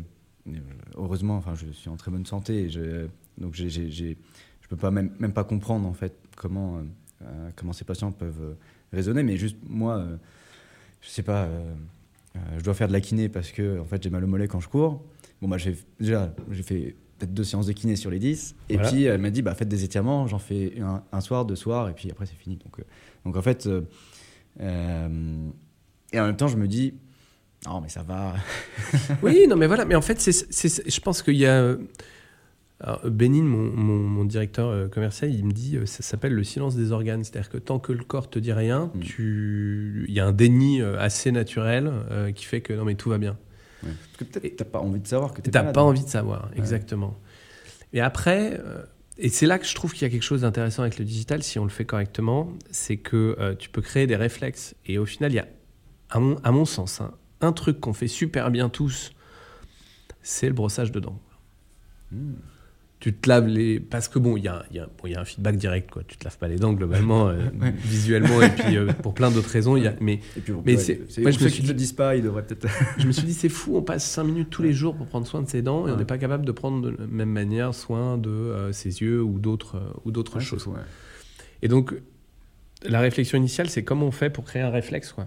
heureusement, enfin, je suis en très bonne santé. Et je, donc, je peux pas même, même pas comprendre en fait comment, euh, comment ces patients peuvent raisonner. Mais juste moi, je sais pas. je dois faire de la kiné parce que en fait, j'ai mal au mollet quand je cours. Bon, bah, j'ai déjà, j'ai fait peut-être deux séances de kiné sur les 10. Et Voilà. puis elle m'a dit, bah, faites des étirements, j'en fais un, un soir, deux soirs, et puis après c'est fini. Donc, euh, donc en fait, euh, euh, et en même temps, je me dis, non, mais ça va. [laughs] Oui, non, mais voilà. Mais en fait, c'est, je pense qu'il y a. alors, Bénin, mon, mon, mon directeur euh, commercial, il me dit euh, ça s'appelle le silence des organes. C'est-à-dire que tant que le corps te dit rien, Mm. tu... il y a un déni assez naturel euh, qui fait que non, mais tout va bien. Parce que peut-être t'as pas envie de savoir que t'es t'as pas envie de savoir, exactement. Et après, euh, et c'est là que je trouve qu'il y a quelque chose d'intéressant avec le digital, si on le fait correctement, c'est que euh, tu peux créer des réflexes. Et au final, il y a, à mon, sens, hein, un truc qu'on fait super bien tous, c'est le brossage de dents. Hmm. Tu te laves les. Parce que bon, il y a, y, a, bon, y a un feedback direct, quoi. Tu te laves pas les dents globalement, euh, Ouais. visuellement, et puis euh, pour plein d'autres raisons. Y a, mais Et puis, Mais ouais, c'est- moi, je ceux me qui suis ne le disent pas, ils devraient peut-être. [laughs] je me suis dit, c'est fou, on passe 5 minutes tous les jours pour prendre soin de ses dents et on Ouais. n'est pas capable de prendre de la même manière soin de euh, ses yeux ou d'autres ou d'autres Ouais, choses. ouais. Et donc, la réflexion initiale, c'est comment on fait pour créer un réflexe, quoi.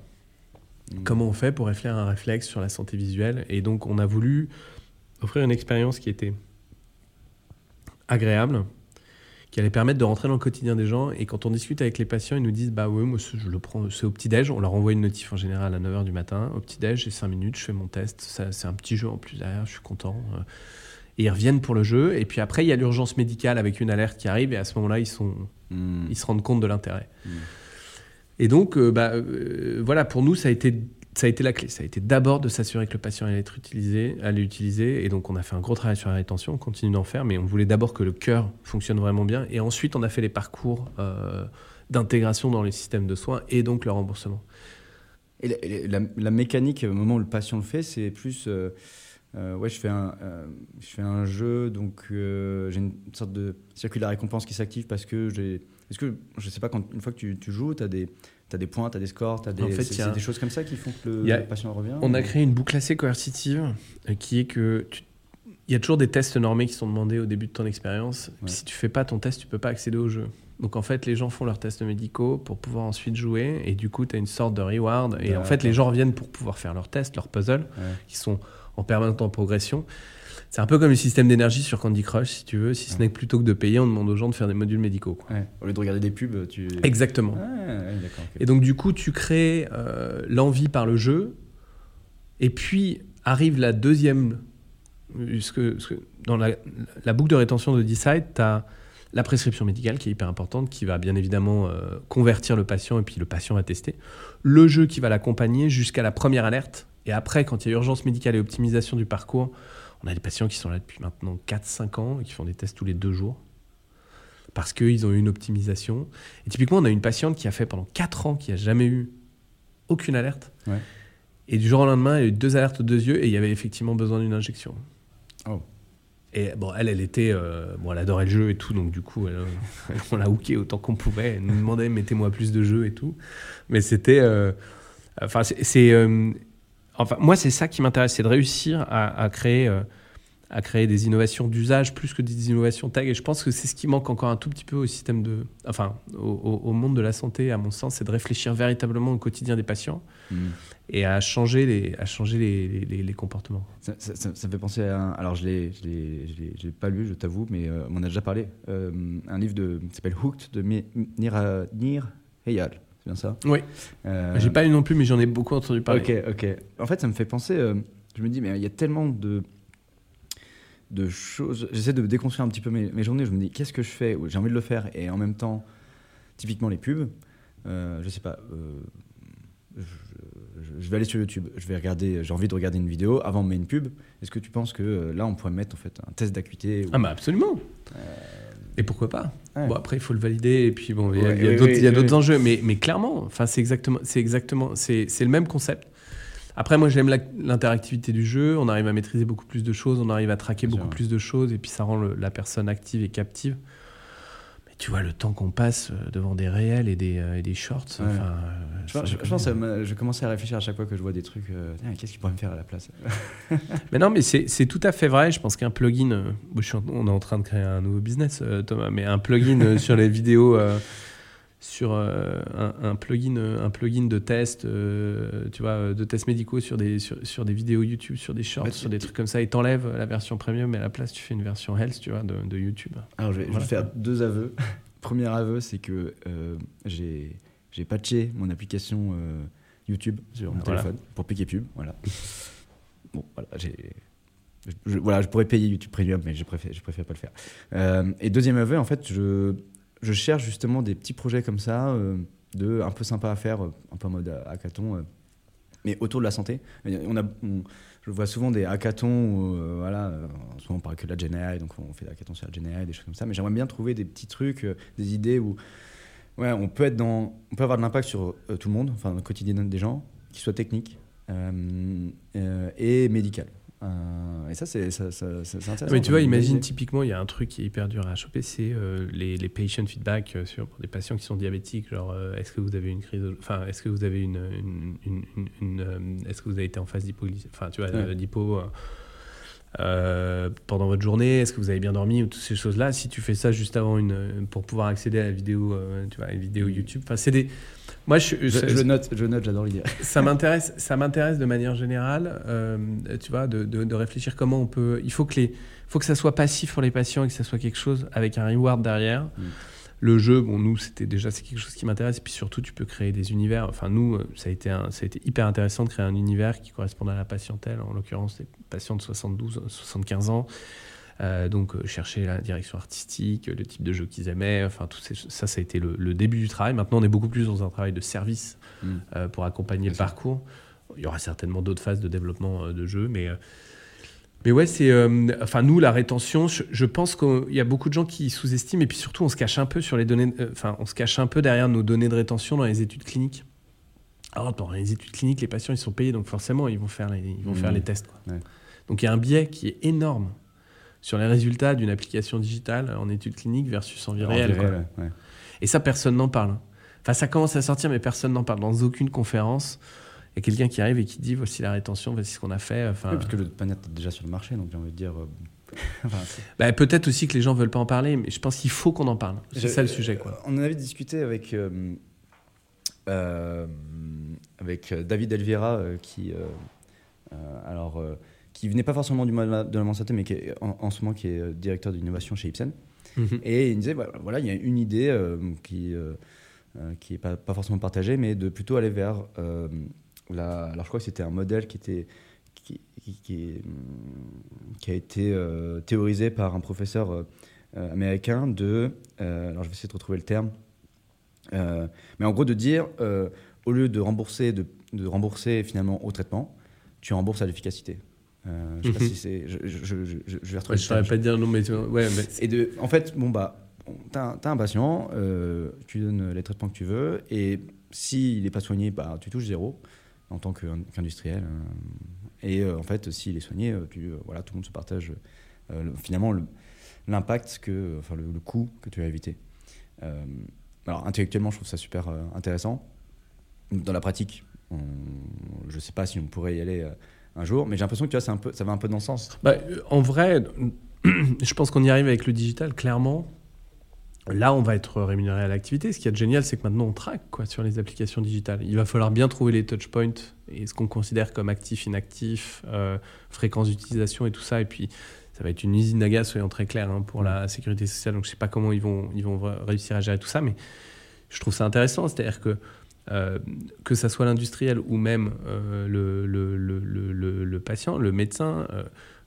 Mm. Comment on fait pour réfléchir un réflexe sur la santé visuelle? Et donc, on a voulu offrir une expérience qui était agréable, qui allait permettre de rentrer dans le quotidien des gens. Et quand on discute avec les patients, ils nous disent Bah ouais, moi, je le prends, c'est au petit-déj. On leur envoie une notif en général à 9h du matin. Au petit-déj, j'ai 5 minutes, je fais mon test. C'est un petit jeu en plus derrière, je suis content. Euh, Et ils reviennent pour le jeu. Et puis après, il y a l'urgence médicale avec une alerte qui arrive. Et à ce moment-là, ils sont Mm. ils se rendent compte de l'intérêt. Mm. Et donc, euh, bah, euh, voilà, pour nous, ça a été, ça a été la clé. Ça a été d'abord de s'assurer que le patient allait être utilisé, allait l'utiliser. Et donc, on a fait un gros travail sur la rétention, on continue d'en faire, mais on voulait d'abord que le cœur fonctionne vraiment bien. Et ensuite, on a fait les parcours euh, d'intégration dans les systèmes de soins et donc le remboursement. Et la mécanique, au moment où le patient le fait, c'est plus. euh, euh, ouais, je fais un, euh, je fais un jeu, donc euh, j'ai une sorte de circuit de la récompense qui s'active parce que j'ai. Est-ce que, je sais pas, quand, une fois que tu, tu joues, tu as des, t'as des points, tu as des scores, tu as des. En fait, c'est, un- des choses comme ça qui font que le, a- patient revient On a créé une boucle assez coercitive qui est que tu- il y a toujours des tests normés qui sont demandés au début de ton expérience. Ouais. Si tu fais pas ton test, tu peux pas accéder au jeu. Donc en fait, les gens font leurs tests médicaux pour pouvoir ensuite jouer et du coup, tu as une sorte de reward. Et en fait, les gens reviennent pour pouvoir faire leurs tests, leurs puzzles qui sont en permanente en progression. C'est un peu comme le système d'énergie sur Candy Crush, si tu veux. Si ce n'est que plutôt que de payer, on demande aux gens de faire des modules médicaux. quoi. Ouais. Au lieu de regarder des pubs, tu. Exactement. Ah, ouais. Et donc, du coup, tu crées euh, l'envie par le jeu. Et puis arrive la deuxième. ce que- ce que- dans la, la boucle de rétention de Decide, tu as la prescription médicale qui est hyper importante, qui va bien évidemment euh, convertir le patient et puis le patient va tester. Le jeu qui va l'accompagner jusqu'à la première alerte. Et après, quand il y a urgence médicale et optimisation du parcours, on a des patients qui sont là depuis maintenant 4-5 ans et qui font des tests tous les deux jours parce qu'ils ont eu une optimisation. Et typiquement, on a une patiente qui a fait pendant 4 ans, qui a jamais eu aucune alerte. Ouais. Et du jour au lendemain, elle a eu deux alertes aux deux yeux et il y avait effectivement besoin d'une injection. Oh. Et bon, elle, elle était. euh, bon, elle adorait le jeu et tout, donc du coup, elle, [laughs] on l'a hooké autant qu'on pouvait. Elle nous demandait, mettez-moi plus de jeux et tout. Mais c'était. euh, enfin, c'est. c'est, euh, enfin, moi, c'est ça qui m'intéresse, c'est de réussir à, à créer. euh, à créer des innovations d'usage plus que des innovations tag. Et je pense que c'est ce qui manque encore un tout petit peu au système de. Enfin, au, monde de la santé, à mon sens, c'est de réfléchir véritablement au quotidien des patients Mm. et à changer les, à changer les, les- les- les comportements. Ça, ça- ça- ça me fait penser à un. Alors, je l'ai, je l'ai, je l'ai- pas lu, je t'avoue, mais euh, on en a déjà parlé. Euh, un livre de, qui s'appelle Hooked de Nir, Nir Eyal. Bien ça Oui. Euh, J'ai pas lu non plus, mais j'en ai beaucoup entendu parler. Ok, ok. En fait, ça me fait penser. euh, je me dis, mais il y a tellement de de choses. J'essaie de déconstruire un petit peu mes, mes journées. Je me dis, qu'est-ce que je fais? J'ai envie de le faire et en même temps, typiquement les pubs. euh, je sais pas. euh, je, vais aller sur YouTube. Je vais regarder. J'ai envie de regarder une vidéo avant de mettre une pub. Est-ce que tu penses que là, on pourrait mettre en fait un test d'acuité ou- Ah bah absolument. Et pourquoi pas Ouais. Bon après il faut le valider et puis bon il y a, Ouais, il y a oui, d'autres oui, oui. enjeux mais mais clairement enfin c'est exactement c'est exactement c'est c'est le même concept. Après moi j'aime l'interactivité du jeu, on arrive à maîtriser beaucoup plus de choses, on arrive à traquer beaucoup sûr. plus de choses et puis ça rend le- la personne active et captive. Tu vois le temps qu'on passe euh, devant des réels et des euh, et des shorts Ouais. enfin euh, Je, pense- je, pense commençais à réfléchir à chaque fois que je vois des trucs. euh, qu'est-ce qu'il pourrait me faire à la place [laughs] Mais non, mais c'est tout à fait vrai. Je pense qu'un plugin, euh, on est en train de créer un nouveau business, euh, Thomas, mais un plugin sur les vidéos, euh, sur un, un, plugin, un plugin de test, tu vois, de tests médicaux sur des, sur, sur, des vidéos YouTube, sur des shorts, sur des trucs comme ça, et t'enlèves la version premium, et à la place, tu fais une version health, tu vois, de, de YouTube. Alors, je vais, je vais faire deux aveux. [laughs] Premier aveu, c'est que j'ai j'ai patché mon application YouTube sur mon téléphone pour piquer pub. Voilà. [laughs] bon, voilà, j'ai. Je, voilà, je pourrais payer YouTube Premium, mais je préfère, je préfère pas le faire. Euh, et deuxième aveu, en fait, je, je cherche justement des petits projets comme ça, euh, de un peu sympa à faire, euh, un peu en mode hackathon, mais autour de la santé. On a, je vois souvent des hackathons où, voilà, en ce moment on parle que de la GNI, donc on fait des hackathons sur la GNI, des choses comme ça, mais j'aimerais bien trouver des petits trucs, des idées où ouais, on peut être dans, on peut avoir de l'impact sur euh, tout le monde, enfin le quotidien des gens, qui soit technique euh, euh, et médical. Et ça, c'est intéressant. Mais tu vois, imagine typiquement, il y a un truc qui est hyper dur à choper, c'est les, les, patient feedback sur pour des patients qui sont diabétiques. Genre, est-ce que vous avez une crise, enfin, est-ce que vous avez une, une, une, est-ce que vous avez été en phase d'hypoglycémie, enfin, tu vois, d'hypo euh, pendant votre journée Est-ce que vous avez bien dormi ou toutes ces choses-là Si tu fais ça juste avant une, pour pouvoir accéder à la vidéo, euh, tu vois, une vidéo YouTube. Enfin, c'est des. Moi, je, je, note, je note, j'adore l'idée. [laughs] Ça m'intéresse, ça m'intéresse de manière générale, euh, tu vois, de, de, réfléchir comment on peut. Il faut que les, faut que ça soit passif pour les patients et que ça soit quelque chose avec un reward derrière. Mm. Le jeu, bon, nous, c'était déjà c'est quelque chose qui m'intéresse. Et puis surtout, tu peux créer des univers. Enfin, nous, euh, ça a, été un, ça a été hyper intéressant de créer un univers qui correspond à la patientèle, en l'occurrence, des patients de 72, 75 ans. Euh, donc, euh, chercher la direction artistique, le type de jeu qu'ils aimaient. Enfin, tout ça, ça a été le, début du travail. Maintenant, on est beaucoup plus dans un travail de service mm. pour accompagner le parcours. Il y aura certainement d'autres phases de développement de jeu, mais mais ouais, c'est. Euh, enfin, nous, la rétention, je, pense qu'il y a beaucoup de gens qui sous-estiment, et puis surtout, on se cache un peu sur les données. Euh, enfin, on se cache un peu derrière nos données de rétention dans les études cliniques. Alors, dans les études cliniques, les patients, ils sont payés, donc forcément, ils vont faire les, ils vont faire mmh. les tests. Donc, il y a un biais qui est énorme sur les résultats d'une application digitale en études cliniques versus en vie réelle. Et ça, personne n'en parle. Enfin, ça commence à sortir, mais personne n'en parle dans aucune conférence y a quelqu'un qui arrive et qui dit voici la rétention, voici ce qu'on a fait. Enfin, parce que le panette est déjà sur le marché, donc j'ai envie de dire. Euh, [laughs] bah, peut-être aussi que les gens veulent pas en parler, mais je pense qu'il faut qu'on en parle. C'est ça le sujet. Quoi. On en avait discuté avec, euh, euh, avec David Elvira, qui, alors, qui venait pas forcément du monde de la santé, mais qui est, en, ce moment qui est directeur d'innovation chez Ipsen. Mhm. Et il me disait voilà, il y a une idée qui. qui n'est pas, pas, forcément partagée, mais de plutôt aller vers alors je crois que c'était un modèle qui était qui, qui, qui a été euh, théorisé par un professeur euh, américain de euh, alors je vais essayer de retrouver le terme mais en gros de dire au lieu de rembourser de, de, rembourser finalement au traitement tu rembourses à l'efficacité je sais pas mhm. si c'est je, je, je, je, vais retrouver je ne pas dire non mais, ouais, mais et de en fait bon bah tu as, un patient tu donnes les traitements que tu veux et s'il n'est pas soigné bah tu touches zéro en tant qu'industriel. Euh, et euh, en fait, s'il est soigné, euh, tu, voilà, tout le monde se partage finalement l'impact, que, enfin le, coût que tu as évité. alors intellectuellement, je trouve ça super intéressant. Dans la pratique, je ne sais pas si on pourrait y aller un jour, mais j'ai l'impression que ça va un peu dans le sens. Bah, en vrai, [clears throat] je pense qu'on y arrive avec le digital, clairement. Là, on va être rémunéré à l'activité. Ce qui est génial, c'est que maintenant, on traque sur les applications digitales. Il va falloir bien trouver les touchpoints et ce qu'on considère comme actif, inactif, euh, fréquence d'utilisation et tout ça. Et puis, ça va être une usine à gaz, soyons très clairs, hein, pour la sécurité sociale. Donc, je ne sais pas comment ils vont, ils vont réussir à gérer tout ça, mais je trouve ça intéressant. C'est-à-dire que euh, que ça soit l'industriel ou même euh, le, le, le, le, patient, le médecin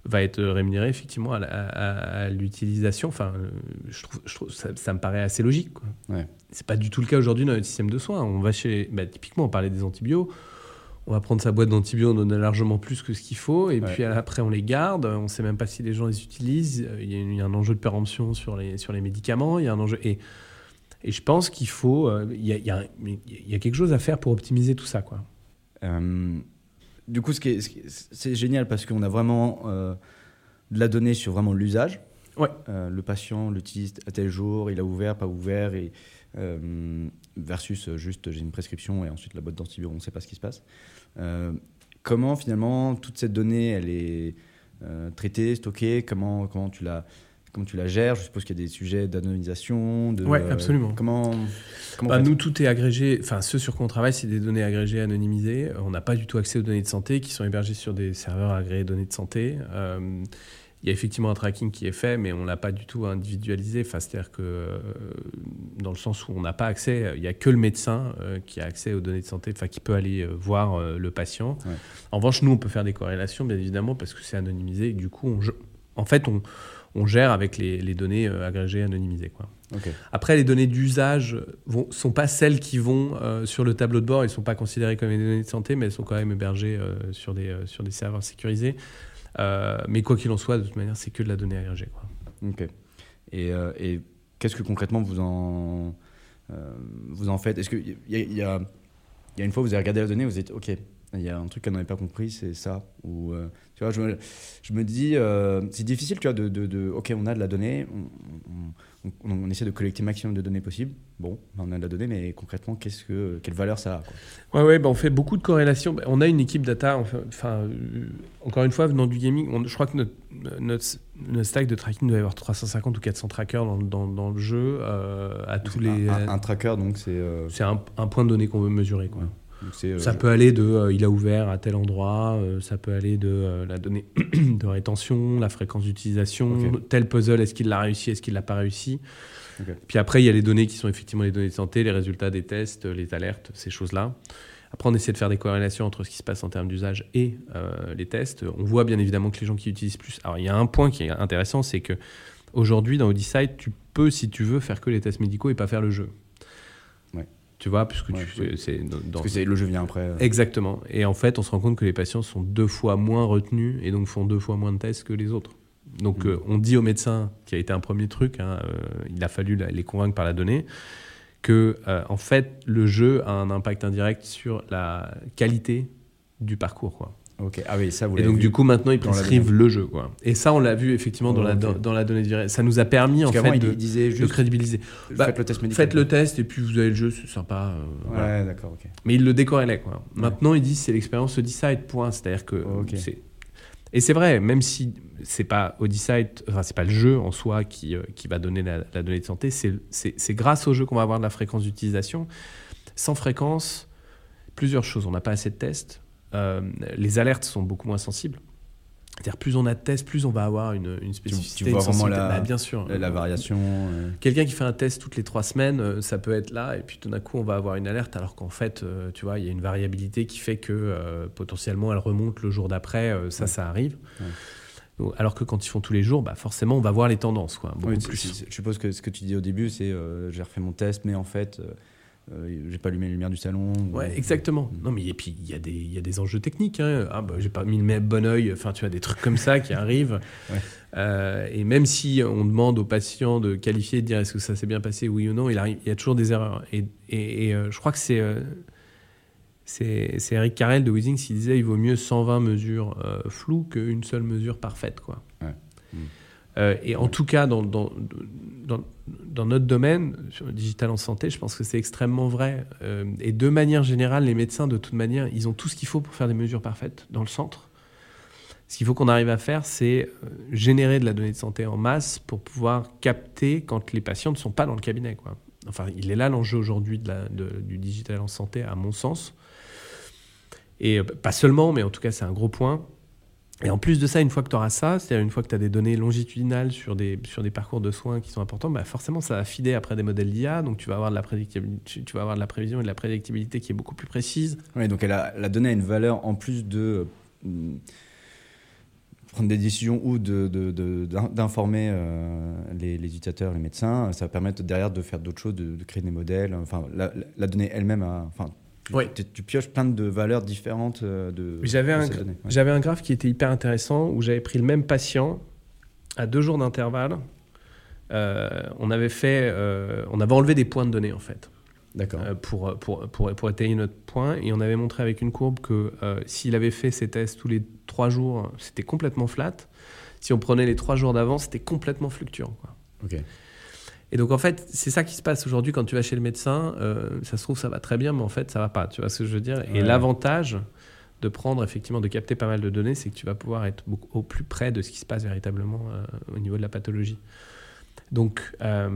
va être rémunéré effectivement à, l'utilisation. Enfin, je trouve, je trouve ça, me paraît assez logique. Quoi. Ouais. C'est pas du tout le cas aujourd'hui dans notre système de soins. On va chez, bah, typiquement, on parlait des antibiotiques. On va prendre sa boîte d'antibiotiques, on en a largement plus que ce qu'il faut, et puis après on les garde. On ne sait même pas si les gens les utilisent. Il y, a, un enjeu de péremption sur les, sur les médicaments. Il y a un enjeu et, et je pense qu'il faut, euh, il y, a, il, y a, quelque chose à faire pour optimiser tout ça, quoi. Euh, du coup, c'est génial parce qu'on a vraiment euh, de la donnée sur vraiment l'usage. Ouais. Euh, le patient l'utilise à tel jour, il a ouvert, pas ouvert, et, euh, versus juste j'ai une prescription et ensuite la boîte d'antibiotiques, on ne sait pas ce qui se passe. comment finalement toute cette donnée elle est traitée, stockée, comment, comment tu la comment tu la gères Je suppose qu'il y a des sujets d'anonymisation. De, ouais, absolument. comment, comment bah, nous, tout est agrégé. Enfin, ce sur quoi on travaille, c'est des données agrégées anonymisées. On n'a pas du tout accès aux données de santé qui sont hébergées sur des serveurs agréés données de santé. Euh, il y a effectivement un tracking qui est fait, mais on l'a pas du tout individualisé. Enfin, c'est-à-dire que euh, dans le sens où on n'a pas accès, il n'y a que le médecin euh, qui a accès aux données de santé, enfin qui peut aller euh, voir le patient. En revanche, nous, on peut faire des corrélations, bien évidemment, parce que c'est anonymisé. Et du coup, on, en fait, on, on, gère avec les, les données agrégées anonymisées. Quoi. Après, les données d'usage ne sont pas celles qui vont sur le tableau de bord. Elles ne sont pas considérées comme des données de santé, mais elles sont quand même hébergées sur, des, sur des serveurs sécurisés. Euh, mais quoi qu'il en soit, de toute manière, c'est que de la donnée agrégée. Quoi. Et, euh, et qu'est-ce que concrètement vous en, euh, vous en faites? Est-ce qu'il y, y, y, a une fois vous avez regardé la donnée, vous êtes ok, il y a un truc qu'on n'avait pas compris, c'est ça. Ou, tu vois, je me, je me dis, c'est difficile, tu vois, de, de, de, ok, on a de la donnée, on, on, essaie de collecter le maximum de données possibles. Bon, on a de la donnée, mais concrètement, qu'est-ce que, quelle valeur ça a quoi. Ouais, ouais, bah, on fait beaucoup de corrélations. Bah, on a une équipe data, enfin, euh, encore une fois, venant du gaming, je crois que notre, notre, stack de tracking doit avoir 350 ou 400 trackers dans, dans, dans le jeu. Euh, à tous les, un, tracker, donc c'est. Euh, c'est un, un, point de données qu'on veut mesurer. Quoi. Ça peut aller de il a ouvert à tel endroit, ça peut aller de la donnée [clears throat] de rétention, la fréquence d'utilisation, tel puzzle, est-ce qu'il l'a réussi, est-ce qu'il l'a pas réussi. Puis après, il y a les données qui sont effectivement les données de santé, les résultats des tests, les alertes, ces choses-là. Après, on essaie de faire des corrélations entre ce qui se passe en termes d'usage et euh, les tests. On voit bien évidemment que les gens qui utilisent plus. Alors, il y a un point qui est intéressant, c'est que aujourd'hui, dans Audisite, tu peux, si tu veux, faire que les tests médicaux et pas faire le jeu. Tu vois, puisque tu, c'est Parce que le jeu vient après. Euh. Exactement. Et en fait, on se rend compte que les patients sont deux fois moins retenus et donc font deux fois moins de tests que les autres. Donc, mm. euh, on dit aux médecins, qui a été un premier truc, hein, euh, il a fallu les convaincre par la donnée, que en fait, le jeu a un impact indirect sur la qualité du parcours. Quoi. Ok. Ah oui, ça vous Et donc, du coup, maintenant, ils prescrivent le jeu. Quoi. Et ça, on l'a vu effectivement dans, la, dans, la donnée directe. Ça nous a permis en fait de, de, crédibiliser. Bah, faites le test médical. Faites le test et puis vous avez le jeu, c'est sympa. ouais, d'accord, ok. Mais ils le décorrélaient. Quoi. Maintenant, ils disent c'est l'expérience Decide, point. C'est-à-dire que c'est et c'est vrai, même si c'est pas Odyssey, enfin c'est pas le jeu en soi qui, euh, qui va donner la, donnée de santé, c'est grâce au jeu qu'on va avoir de la fréquence d'utilisation. Sans fréquence, plusieurs choses. On n'a pas assez de tests. Euh, les alertes sont beaucoup moins sensibles. C'est-à-dire plus on a de tests, plus on va avoir une, une spécificité. Tu, vois vraiment la, bah, bien sûr, la, variation. Euh. Quelqu'un qui fait un test toutes les trois semaines, euh, ça peut être là, et puis tout d'un coup on va avoir une alerte, alors qu'en fait, tu vois, il y a une variabilité qui fait que potentiellement elle remonte le jour d'après, ça, ça arrive. Alors que quand ils font tous les jours, bah forcément on va voir les tendances. Quoi, beaucoup plus. Je suppose que ce que tu dis au début, c'est j'ai refait mon test, mais en fait euh, j'ai pas allumé les lumières du salon. Ouais, exactement. Non, mais et puis il y, a des, y a des enjeux techniques. Hein. Ah, bah, j'ai pas mis le bon oeil. Enfin, tu as des trucs comme ça qui arrivent. [laughs] Euh, et même si on demande aux patients de qualifier, de dire est-ce que ça s'est bien passé, oui ou non, il, arrive, il y a toujours des erreurs. Et, et, euh, je crois que c'est. c'est Eric Carrel de Weezing qui disait il vaut mieux 120 mesures floues qu'une seule mesure parfaite. Quoi. Ouais. Euh, et en tout cas, dans, dans, dans, notre domaine, sur le digital en santé, je pense que c'est extrêmement vrai. Euh, et de manière générale, les médecins, de toute manière, ils ont tout ce qu'il faut pour faire des mesures parfaites dans le centre. Ce qu'il faut qu'on arrive à faire, c'est euh, générer de la donnée de santé en masse pour pouvoir capter quand les patients ne sont pas dans le cabinet. Enfin, il est là l'enjeu aujourd'hui du digital en santé, à mon sens. Et pas seulement, mais en tout cas, c'est un gros point. Et en plus de ça, une fois que tu auras ça, c'est-à-dire une fois que tu as des données longitudinales sur des, sur des parcours de soins qui sont importants, bah forcément, ça va fider après des modèles d'IA. Donc, tu vas, avoir de la tu vas avoir de la prévision et de la prédictibilité qui est beaucoup plus précise. Oui, donc elle a, la donnée a une valeur en plus de euh, prendre des décisions ou d'informer de, de, euh, les, les, utilisateurs, les médecins. Ça va permettre derrière de faire d'autres choses, de, créer des modèles. Enfin, la, la donnée elle-même, enfin, tu, pioches plein de valeurs différentes euh, de. J'avais un, j'avais un graphe qui était hyper intéressant où j'avais pris le même patient à deux jours d'intervalle. Euh, on avait fait, euh, on avait enlevé des points de données en fait. D'accord. pour, pour, pour, pour, étayer notre point. Et on avait montré avec une courbe que s'il avait fait ses tests tous les trois jours, c'était complètement flat. Si on prenait les trois jours d'avant, c'était complètement fluctuant. Quoi. Et donc en fait, c'est ça qui se passe aujourd'hui quand tu vas chez le médecin. Euh, ça se trouve, ça va très bien, mais en fait, ça va pas. Tu vois ce que je veux dire? Et l'avantage de prendre, effectivement, de capter pas mal de données, c'est que tu vas pouvoir être beaucoup, au plus près de ce qui se passe véritablement euh, au niveau de la pathologie. Donc, euh,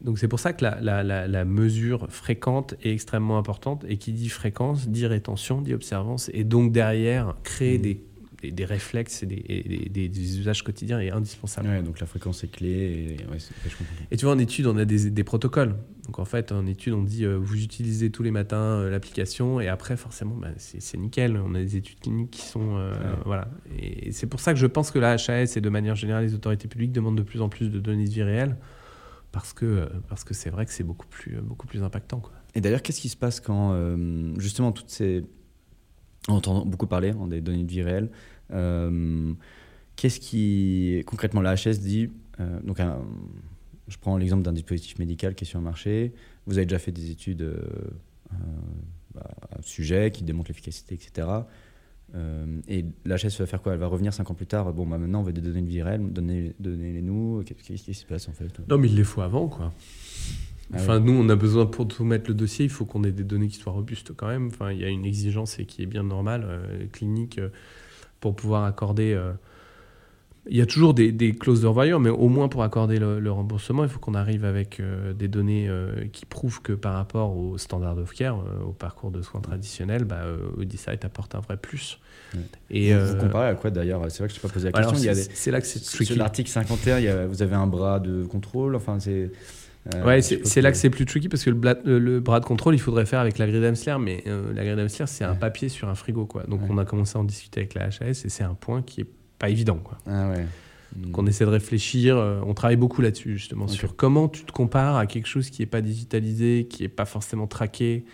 donc c'est pour ça que la, la, la, la, mesure fréquente est extrêmement importante. Et qui dit fréquence dit rétention, dit observance. Et donc derrière, créer mmh. des des, des, réflexes et, des, et des, des, usages quotidiens est indispensable. Ouais, donc la fréquence est clé. Et, ouais, et tu vois, en étude, on a des, protocoles. Donc en fait, en étude, on dit euh, vous utilisez tous les matins euh, l'application et après, forcément, bah, c'est nickel. On a des études cliniques qui sont. Euh, ouais. Voilà. Et c'est pour ça que je pense que la HAS et de manière générale, les autorités publiques demandent de plus en plus de données de vie réelle parce que parce que c'est vrai que c'est beaucoup plus, beaucoup plus impactant. Quoi. Et d'ailleurs, qu'est-ce qui se passe quand justement toutes ces. On entend beaucoup parler hein, des données de vie réelle. Euh, Qu'est-ce qui, concrètement, la HS dit, euh, donc un, je prends l'exemple d'un dispositif médical qui est sur le marché, vous avez déjà fait des études euh, bah, à ce sujet qui démontrent l'efficacité, etc. Euh, et la HS va faire quoi? Elle va revenir 5 ans plus tard. Bon, bah maintenant, on veut des données vie réelle, donnez, donnez-les nous. Qu'est-ce qui se passe en fait? Non, mais il les faut avant, quoi. Ah enfin, oui. nous, on a besoin pour soumettre le dossier, il faut qu'on ait des données qui soient robustes quand même. Enfin, il y a une exigence et qui est bien normale, euh, clinique. Euh, pour pouvoir accorder. Euh, il y a toujours des, des clauses de revoyure, mais au moins pour accorder le, le remboursement, il faut qu'on arrive avec euh, des données euh, qui prouvent que par rapport au standard of care, euh, au parcours de soins traditionnel, bah, apporte un vrai plus. Ouais. Et vous, vous, comparez à quoi d'ailleurs? C'est vrai que je ne t'ai pas posé la question. C'est là que c'est. Sur l'article 51, il y a, vous avez un bras de contrôle. Enfin, c'est. Euh, ouais, c'est là que c'est plus tricky parce que le, bla, le, le, bras de contrôle, il faudrait faire avec la grille d'Amsler, mais euh, la grille d'Amsler, c'est un papier sur un frigo. Quoi. Donc ouais. on a commencé à en discuter avec la HAS et c'est un point qui est pas évident. Quoi. Ah ouais. Donc on essaie de réfléchir, euh, on travaille beaucoup là-dessus justement, okay. sur comment tu te compares à quelque chose qui n'est pas digitalisé, qui n'est pas forcément traqué,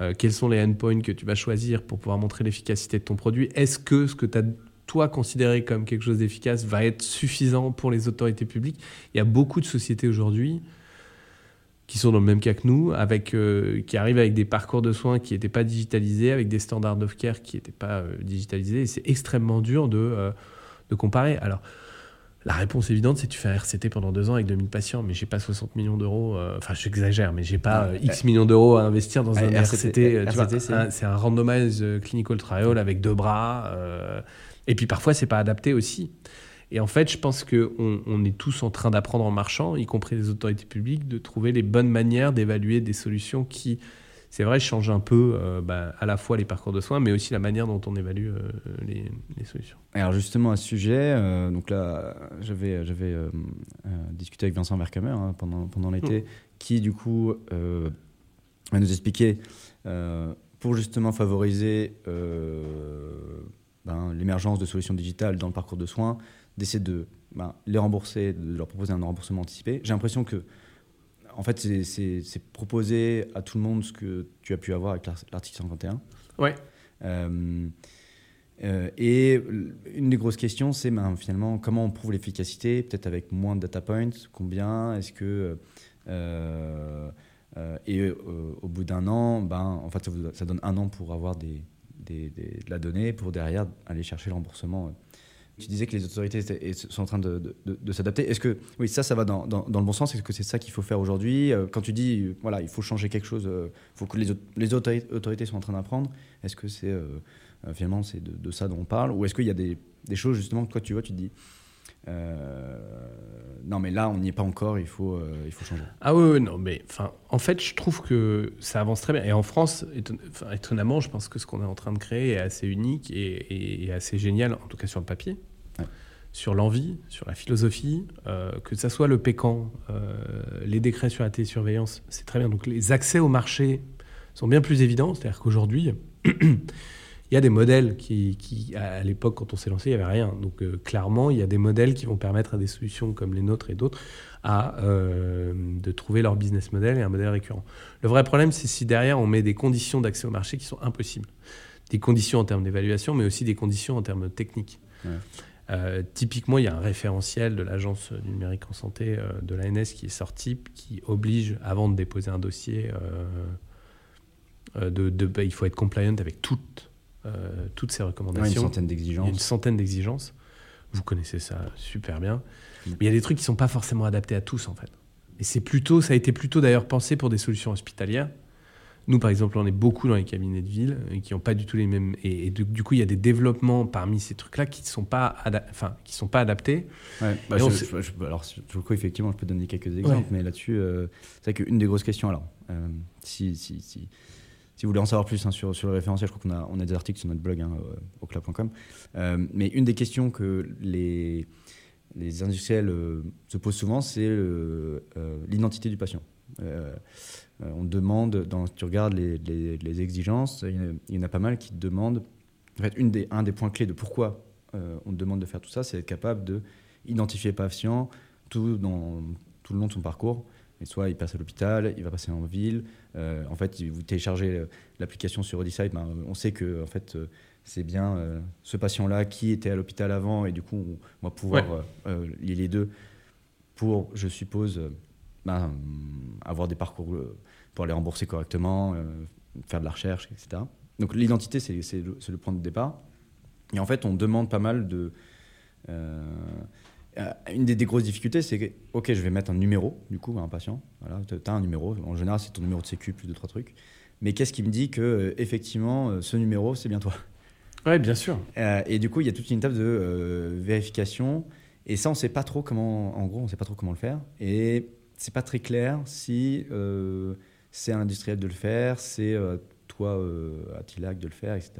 euh, quels sont les endpoints que tu vas choisir pour pouvoir montrer l'efficacité de ton produit. Est-ce que ce que tu as toi considéré comme quelque chose d'efficace va être suffisant pour les autorités publiques? Il y a beaucoup de sociétés aujourd'hui qui sont dans le même cas que nous, avec, euh, qui arrivent avec des parcours de soins qui n'étaient pas digitalisés, avec des standards of care qui n'étaient pas euh, digitalisés. C'est extrêmement dur de, euh, de comparer. Alors, la réponse évidente, c'est que tu fais un RCT pendant deux ans avec 2000 patients, mais j'ai pas 60 millions d'euros. Enfin, j'exagère, mais j'ai pas X millions d'euros à investir dans un RCT. RCT c'est un randomized clinical trial avec deux bras. Et puis parfois, c'est pas adapté aussi. Et en fait, je pense qu'on on est tous en train d'apprendre en marchant, y compris les autorités publiques, de trouver les bonnes manières d'évaluer des solutions qui, c'est vrai, changent un peu euh, bah, à la fois les parcours de soins, mais aussi la manière dont on évalue euh, les, les, solutions. Alors justement, à ce sujet, euh, donc là, j'avais, j'avais discuté avec Vincent Vercamer hein, pendant, pendant l'été, mmh. qui du coup va nous expliquer, pour justement favoriser ben, l'émergence de solutions digitales dans le parcours de soins, d'essayer de ben, les rembourser, de leur proposer un remboursement anticipé. J'ai l'impression que, en fait, c'est proposer à tout le monde ce que tu as pu avoir avec l'article 51. Ouais. Euh, euh, et une des grosses questions, c'est ben, finalement comment on prouve l'efficacité, peut-être avec moins de data points, combien, est-ce que. Euh, euh et au bout d'un an, ben, en fait, ça, vous, ça, donne un an pour avoir des, des, des, de la donnée, pour derrière aller chercher le remboursement tu disais que les autorités sont en train de, s'adapter. Est-ce que, oui, ça, ça va dans, le bon sens? Est-ce que c'est ça qu'il faut faire aujourd'hui? Euh, Quand tu dis, euh, voilà, il faut changer quelque chose, il euh, faut que les, autorités sont en train d'apprendre, est-ce que c'est, euh, finalement, c'est de, ça dont on parle? Ou est-ce qu'il y a des, des, choses, justement, que toi, tu vois, tu te dis, euh, non, mais là, on n'y est pas encore, il faut, euh, il faut changer. Ah oui, oui non, mais en fait, je trouve que ça avance très bien. Et en France, étonnamment, je pense que ce qu'on est en train de créer est assez unique et, et, assez génial, en tout cas sur le papier. Ouais. Sur l'envie, sur la philosophie, euh, que ça soit le PECAN, euh, les décrets sur la télésurveillance, c'est très bien. Donc les accès au marché sont bien plus évidents. C'est-à-dire qu'aujourd'hui, [clears throat] il y a des modèles qui, qui à l'époque, quand on s'est lancé, il n'y avait rien. Donc, euh, clairement, il y a des modèles qui vont permettre à des solutions comme les nôtres et d'autres à euh, de trouver leur business model et un modèle récurrent. Le vrai problème, c'est si derrière, on met des conditions d'accès au marché qui sont impossibles. Des conditions en termes d'évaluation, mais aussi des conditions en termes techniques. Ouais. Euh, typiquement, il y a un référentiel de l'Agence du numérique en santé euh, de l'ANS qui est sorti, qui oblige, avant de déposer un dossier, euh, de, de, bah, il faut être compliant avec toutes euh, toutes ces recommandations. Ouais, une centaine d'exigences. Une centaine d'exigences. Vous connaissez ça super bien. Mm. Mais il y a des trucs qui ne sont pas forcément adaptés à tous, en fait. Et c'est plutôt, ça a été plutôt d'ailleurs pensé pour des solutions hospitalières. Nous, par exemple, on est beaucoup dans les cabinets de ville et qui n'ont pas du tout les mêmes. Et, du, coup, il y a des développements parmi ces trucs-là qui ne sont, pas enfin, qui sont pas adaptés. Ouais, bah, alors, sur le coup, effectivement, je peux donner quelques exemples, mais là-dessus, euh, c'est qu'une des grosses questions, alors, euh, si, si, si, si, vous voulez en savoir plus hein, sur, sur le référentiel, je crois qu'on a, des articles sur notre blog, hein, au club.com. Euh, mais une des questions que les, industriels se posent souvent, c'est l'identité du patient. Euh, on demande, si tu regardes les, exigences, il y, en a, pas mal qui demandent. En fait, un des points clés de pourquoi euh, on demande de faire tout ça, c'est être capable de identifier le patient tout, dans, tout le long de son parcours. Soit il passe à l'hôpital, il va passer en ville. Euh, en fait, vous téléchargez l'application sur Odysseus, ben, on sait que en fait, c'est bien ce patient-là qui était à l'hôpital avant, et du coup, on va pouvoir lier les deux pour, je suppose, ben, avoir des parcours euh, pour les rembourser correctement, euh, faire de la recherche, etc. Donc l'identité, c'est le, le, point de départ. Et en fait, on demande pas mal de... Euh, une des, grosses difficultés, c'est que, ok, je vais mettre un numéro, du coup, à un patient. Voilà, tu as un numéro. En général, c'est ton numéro de sécu, plus de trois trucs. Mais qu'est-ce qui me dit que, effectivement, ce numéro, c'est bien toi? Oui, bien sûr. et du coup, il y a toute une étape de vérification. Et ça, on ne sait pas trop comment, en gros, on sait pas trop comment le faire. Et c'est pas très clair si euh, c'est un industriel de le faire, c'est euh, toi euh, à Tilac de le faire, etc.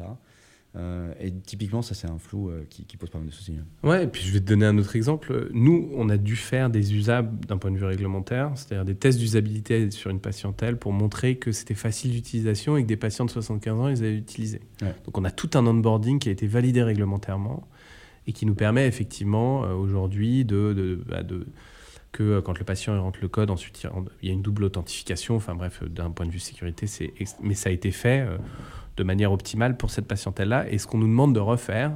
et typiquement, ça, c'est un flou qui, pose pas mal de soucis. Hein. Ouais, et puis je vais te donner un autre exemple. Nous, on a dû faire des usables d'un point de vue réglementaire, c'est-à-dire des tests d'usabilité sur une patientèle pour montrer que c'était facile d'utilisation et que des patients de 75 ans, ils avaient utilisé. Donc, on a tout un onboarding qui a été validé réglementairement et qui nous permet effectivement aujourd'hui de, de, bah, de que euh, quand le patient rentre le code, ensuite il y a une double authentification. Enfin bref, euh, d'un point de vue sécurité, c'est mais ça a été fait euh, de manière optimale pour cette patientèle-là. Et ce qu'on nous demande de refaire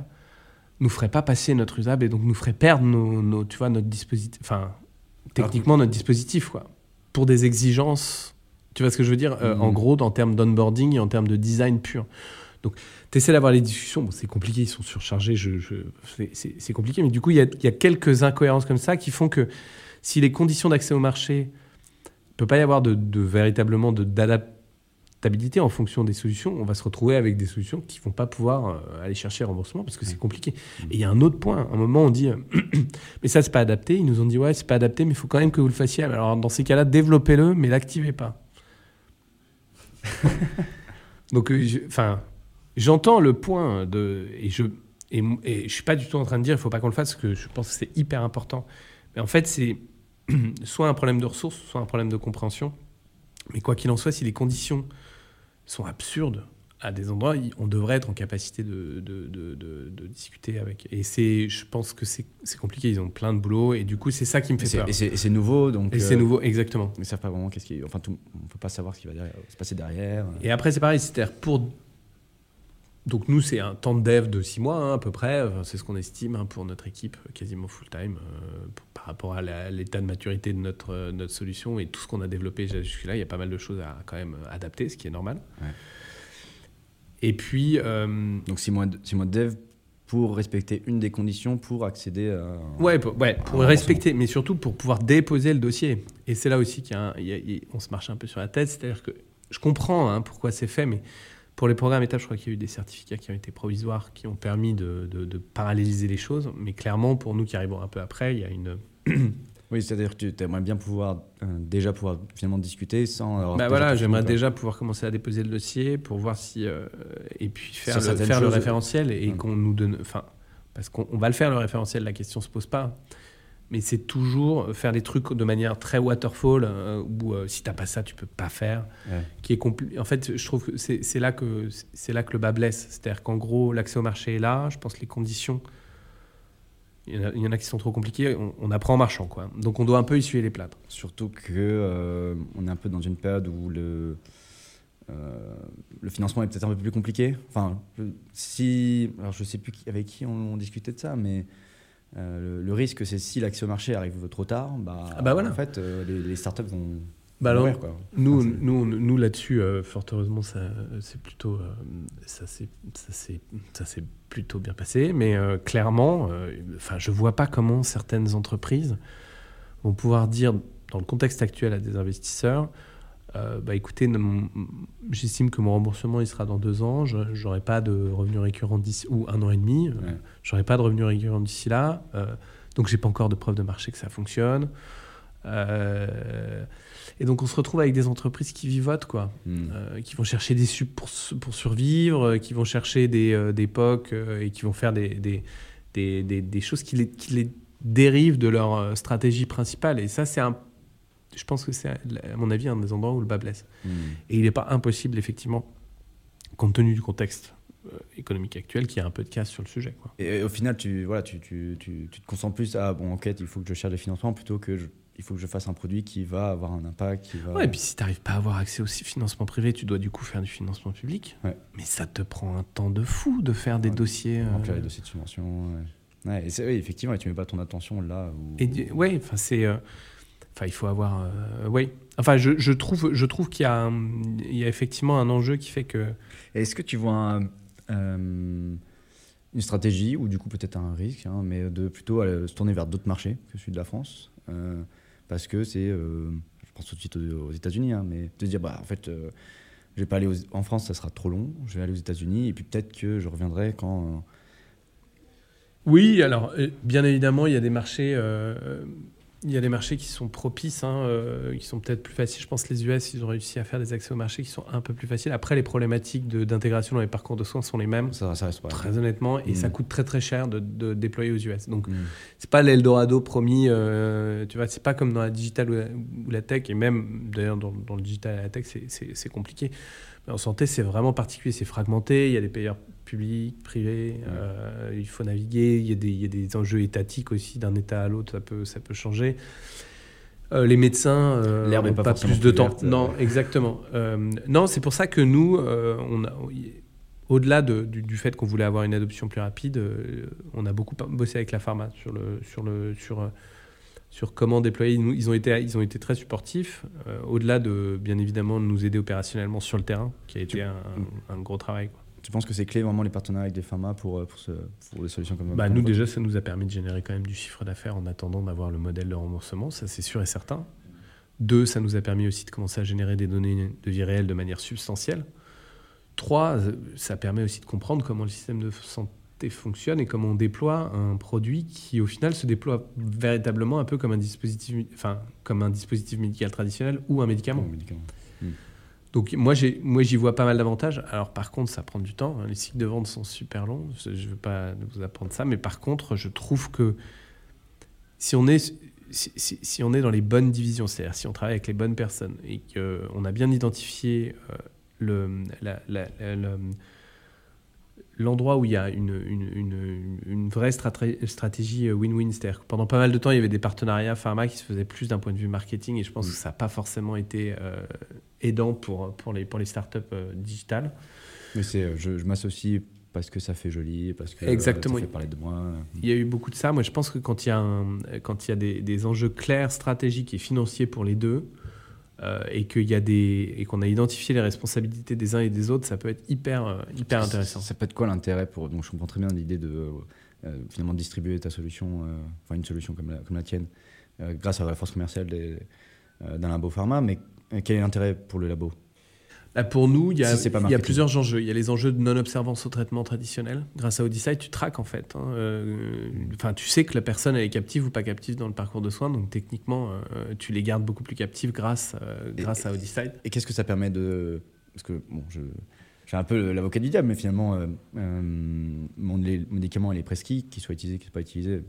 nous ferait pas passer notre usable et donc nous ferait perdre nos, tu vois, notre dispositif, enfin techniquement notre dispositif quoi, pour des exigences. Tu vois ce que je veux dire En mmh. gros, en termes d'onboarding et en termes de design pur. Donc, tu essaies d'avoir les discussions. Bon, c'est compliqué, ils sont surchargés. Je, je c'est compliqué, mais du coup, il y a, y a, quelques incohérences comme ça qui font que si les conditions d'accès au marché, il ne peut pas y avoir de, véritablement en fonction des solutions, on va se retrouver avec des solutions qui ne vont pas pouvoir euh, aller chercher remboursement parce que c'est compliqué. Et il y a un autre point. À un moment, on dit, euh, [clears throat] mais ça, c'est pas adapté. Ils nous ont dit, ouais, c'est pas adapté, mais il faut quand même que vous le fassiez. Alors, dans ces cas-là, développez-le, mais l'activez pas. [laughs] Donc, euh, enfin, j'entends le point de, et je, et, et je suis pas du tout en train de dire, il faut pas qu'on le fasse, parce que je pense que c'est hyper important. Mais en fait, c'est [clears throat] soit un problème de ressources, soit un problème de compréhension. Mais quoi qu'il en soit, si les conditions sont absurdes à des endroits, on devrait être en capacité de, de, de, discuter avec. Et c'est, je pense que c'est compliqué, ils ont plein de boulot, et du coup, c'est ça qui me fait peur. Et c'est nouveau, donc. Et c'est euh, nouveau, exactement. Ils ne savent pas vraiment qu'est-ce qui. Enfin, tout, on ne peut pas savoir ce qui va se passer derrière. Et après, c'est pareil, c'est-à-dire pour donc nous, c'est un temps de dev de six mois hein, à peu près. c'est ce qu'on estime hein, pour notre équipe, quasiment full-time, euh, par rapport à l'état de maturité de notre, euh, notre solution et tout ce qu'on a développé jusque-là. Il y a pas mal de choses à quand même adapter, ce qui est normal. Et puis... Euh, Donc six mois, de, six mois de dev pour respecter une des conditions pour accéder à... Ouais, pour, ouais, pour respecter, mais surtout pour pouvoir déposer le dossier. Et c'est là aussi qu'on se marche un peu sur la tête. C'est-à-dire que je comprends hein, pourquoi c'est fait, mais pour les programmes étapes, je crois qu'il y a eu des certificats qui ont été provisoires, qui ont permis de, de, paralléliser les choses. Mais clairement, pour nous qui arrivons un peu après, il y a une. [clears throat] oui, c'est-à-dire que tu aimerais bien pouvoir euh, déjà pouvoir finalement discuter sans. Bah voilà, j'aimerais déjà pouvoir commencer à déposer le dossier pour voir si euh, et puis faire, le, faire le, référentiel et qu'on nous donne. Enfin, parce qu'on va le faire le référentiel, la question se pose pas mais c'est toujours faire des trucs de manière très waterfall, euh, où euh, si tu n'as pas ça, tu peux pas faire. Qui est En fait, je trouve que c'est là, que, là que le bas blesse. C'est-à-dire qu'en gros, l'accès au marché est là. Je pense que les conditions, il y, en a, qui sont trop compliquées. On, apprend en marchant. Quoi. Donc on doit un peu essuyer les plâtres. Surtout qu'on euh, on est un peu dans une période où le, le financement est peut-être un peu plus compliqué. Enfin, si. Alors je sais plus avec qui on discutait de ça, mais euh, le, risque, c'est si l'accès au marché arrive trop tard, bah, ah bah voilà. en fait, euh, les, startups vont. Bah mourir, quoi. Nous, nous, nous là-dessus, euh, fort heureusement, ça c'est plutôt ça c'est ça s'est plutôt bien passé. Mais clairement, enfin, je vois pas comment certaines entreprises vont pouvoir dire, dans le contexte actuel, à des investisseurs, euh, bah écoutez, j'estime que mon remboursement il sera dans deux ans, je n'aurai pas de revenus récurrents d'ici, ou un an et demi, je n'aurai j'aurai pas de revenus récurrents d'ici là, donc j'ai pas encore de preuve de marché que ça fonctionne. et donc on se retrouve avec des entreprises qui vivotent, quoi, hmm. qui vont chercher des subs pour, pour survivre, qui vont chercher des, des POC et qui vont faire des, des, des, des choses qui les, qui les dérivent de leur stratégie principale. Et ça, c'est un je pense que c'est, à mon avis, un des endroits où le bas blesse. Hmm. Et il n'est pas impossible, effectivement, compte tenu du contexte euh, économique actuel, qu'il y ait un peu de casse sur le sujet. Quoi. Et, au final, tu, voilà, tu, tu, tu, te concentres plus à, bon, enquête, il faut que je cherche des financements plutôt que il faut que je fasse un produit qui va avoir un impact. Qui va... Ouais, et puis si tu n'arrives pas à avoir accès au financement privé, tu dois du coup faire du financement public. Ouais. Mais ça te prend un temps de fou de faire des dossiers. Euh... les dossiers de subvention. Ouais. et oui, effectivement, et tu mets pas ton attention là. Où... Et, ouais, enfin, c'est. Euh, Enfin, il faut avoir. Euh, oui. Enfin, je, je, trouve, je trouve qu'il y, a il y a effectivement un enjeu qui fait que. Est-ce que tu vois euh, une stratégie ou du coup peut-être un risque, hein, mais de plutôt se tourner vers d'autres marchés que celui de la France euh, Parce que c'est. je pense tout de suite aux, États-Unis, hein, mais de dire, bah, en fait. je vais pas aller en France, ça sera trop long. Je vais aller aux États-Unis et puis peut-être que je reviendrai quand. Oui, alors bien évidemment, il y a des marchés il y a des marchés qui sont propices, hein, euh, qui sont peut-être plus faciles. Je pense que les US, ils ont réussi à faire des accès aux marchés qui sont un peu plus faciles. Après, les problématiques d'intégration dans les parcours de soins sont les mêmes, ça, ça reste pas. très honnêtement, et ça mm. coûte très très cher de, déployer aux US. Donc, mm. c'est pas l'Eldorado promis. Euh, tu vois, c'est pas comme dans la digital ou la, tech, et même d'ailleurs dans, dans, le digital et la tech, c'est compliqué. Mais en santé, c'est vraiment particulier, c'est fragmenté. Il y a des payeurs public, privé. Euh, il faut naviguer. Il y, a des, il y, a des, enjeux étatiques aussi d'un État à l'autre. Ça peut, ça peut changer. Euh, les médecins euh, n'ont pas, plus de temps. non, exactement. Non, c'est pour ça que nous, on a, au-delà de, du, fait qu'on voulait avoir une adoption plus rapide, on a beaucoup bossé avec la pharma sur le, sur le, sur sur comment déployer. Ils ont été, ils ont été très supportifs, au-delà de, bien évidemment, de nous aider opérationnellement sur le terrain, qui a été un, un gros travail. Quoi. Tu penses que c'est clé vraiment les partenariats avec des pharma pour, euh, pour, ce, pour des solutions comme bah, Nous, déjà, ça nous a permis de générer quand même du chiffre d'affaires en attendant d'avoir le modèle de remboursement, ça c'est sûr et certain. Deux, ça nous a permis aussi de commencer à générer des données de vie réelle de manière substantielle. Trois, ça permet aussi de comprendre comment le système de santé fonctionne et comment on déploie un produit qui, au final, se déploie véritablement un peu comme un dispositif, enfin, comme un dispositif médical traditionnel ou un médicament. médicament. Hmm. Donc moi, moi j'y vois pas mal d'avantages. Alors par contre, ça prend du temps. Hein. Les cycles de vente sont super longs. Je ne veux pas vous apprendre ça, mais par contre, je trouve que si on est si, on est dans les bonnes divisions, c'est-à-dire si on travaille avec les bonnes personnes et qu'on a bien identifié euh, le, l'endroit où il y a une, une, une, vraie stratégie euh, win-win. C'est-à-dire que pendant pas mal de temps, il y avait des partenariats pharma qui se faisaient plus d'un point de vue marketing et je pense mm. que ça n'a pas forcément été euh, aidant pour, pour, les, pour les startups euh, digitales. Mais c'est, je, m'associe parce que ça fait joli, parce que Exactement. ça fait parler de moi. Il y a eu beaucoup de ça. Moi, je pense que quand il y a, un, quand il y a des, des enjeux clairs, stratégiques et financiers pour les deux, euh, et qu'il y a des et qu'on a identifié les responsabilités des uns et des autres, ça peut être hyper euh, hyper intéressant. Ça, peut être quoi l'intérêt pour donc je comprends très bien l'idée de euh, finalement distribuer ta solution, enfin une solution comme la, comme la tienne, grâce à la force commerciale d'un labo pharma, mais quel est l'intérêt pour le labo? Pour nous, il y a, il y a plusieurs enjeux. Il y a les enjeux de non-observance au traitement traditionnel. Grâce à Odyssey, tu traques en fait. Hein. Euh, enfin, tu sais que la personne est captive ou pas captive dans le parcours de soins. Donc techniquement, euh, tu les gardes beaucoup plus captives grâce, euh, grâce à Odyssey. Et, qu'est-ce que ça permet de... Parce que bon, je... J'ai un peu l'avocat du diable, mais finalement, mon médicament il est prescrit, qu'il soit utilisé, qu'il ne soit pas utilisé,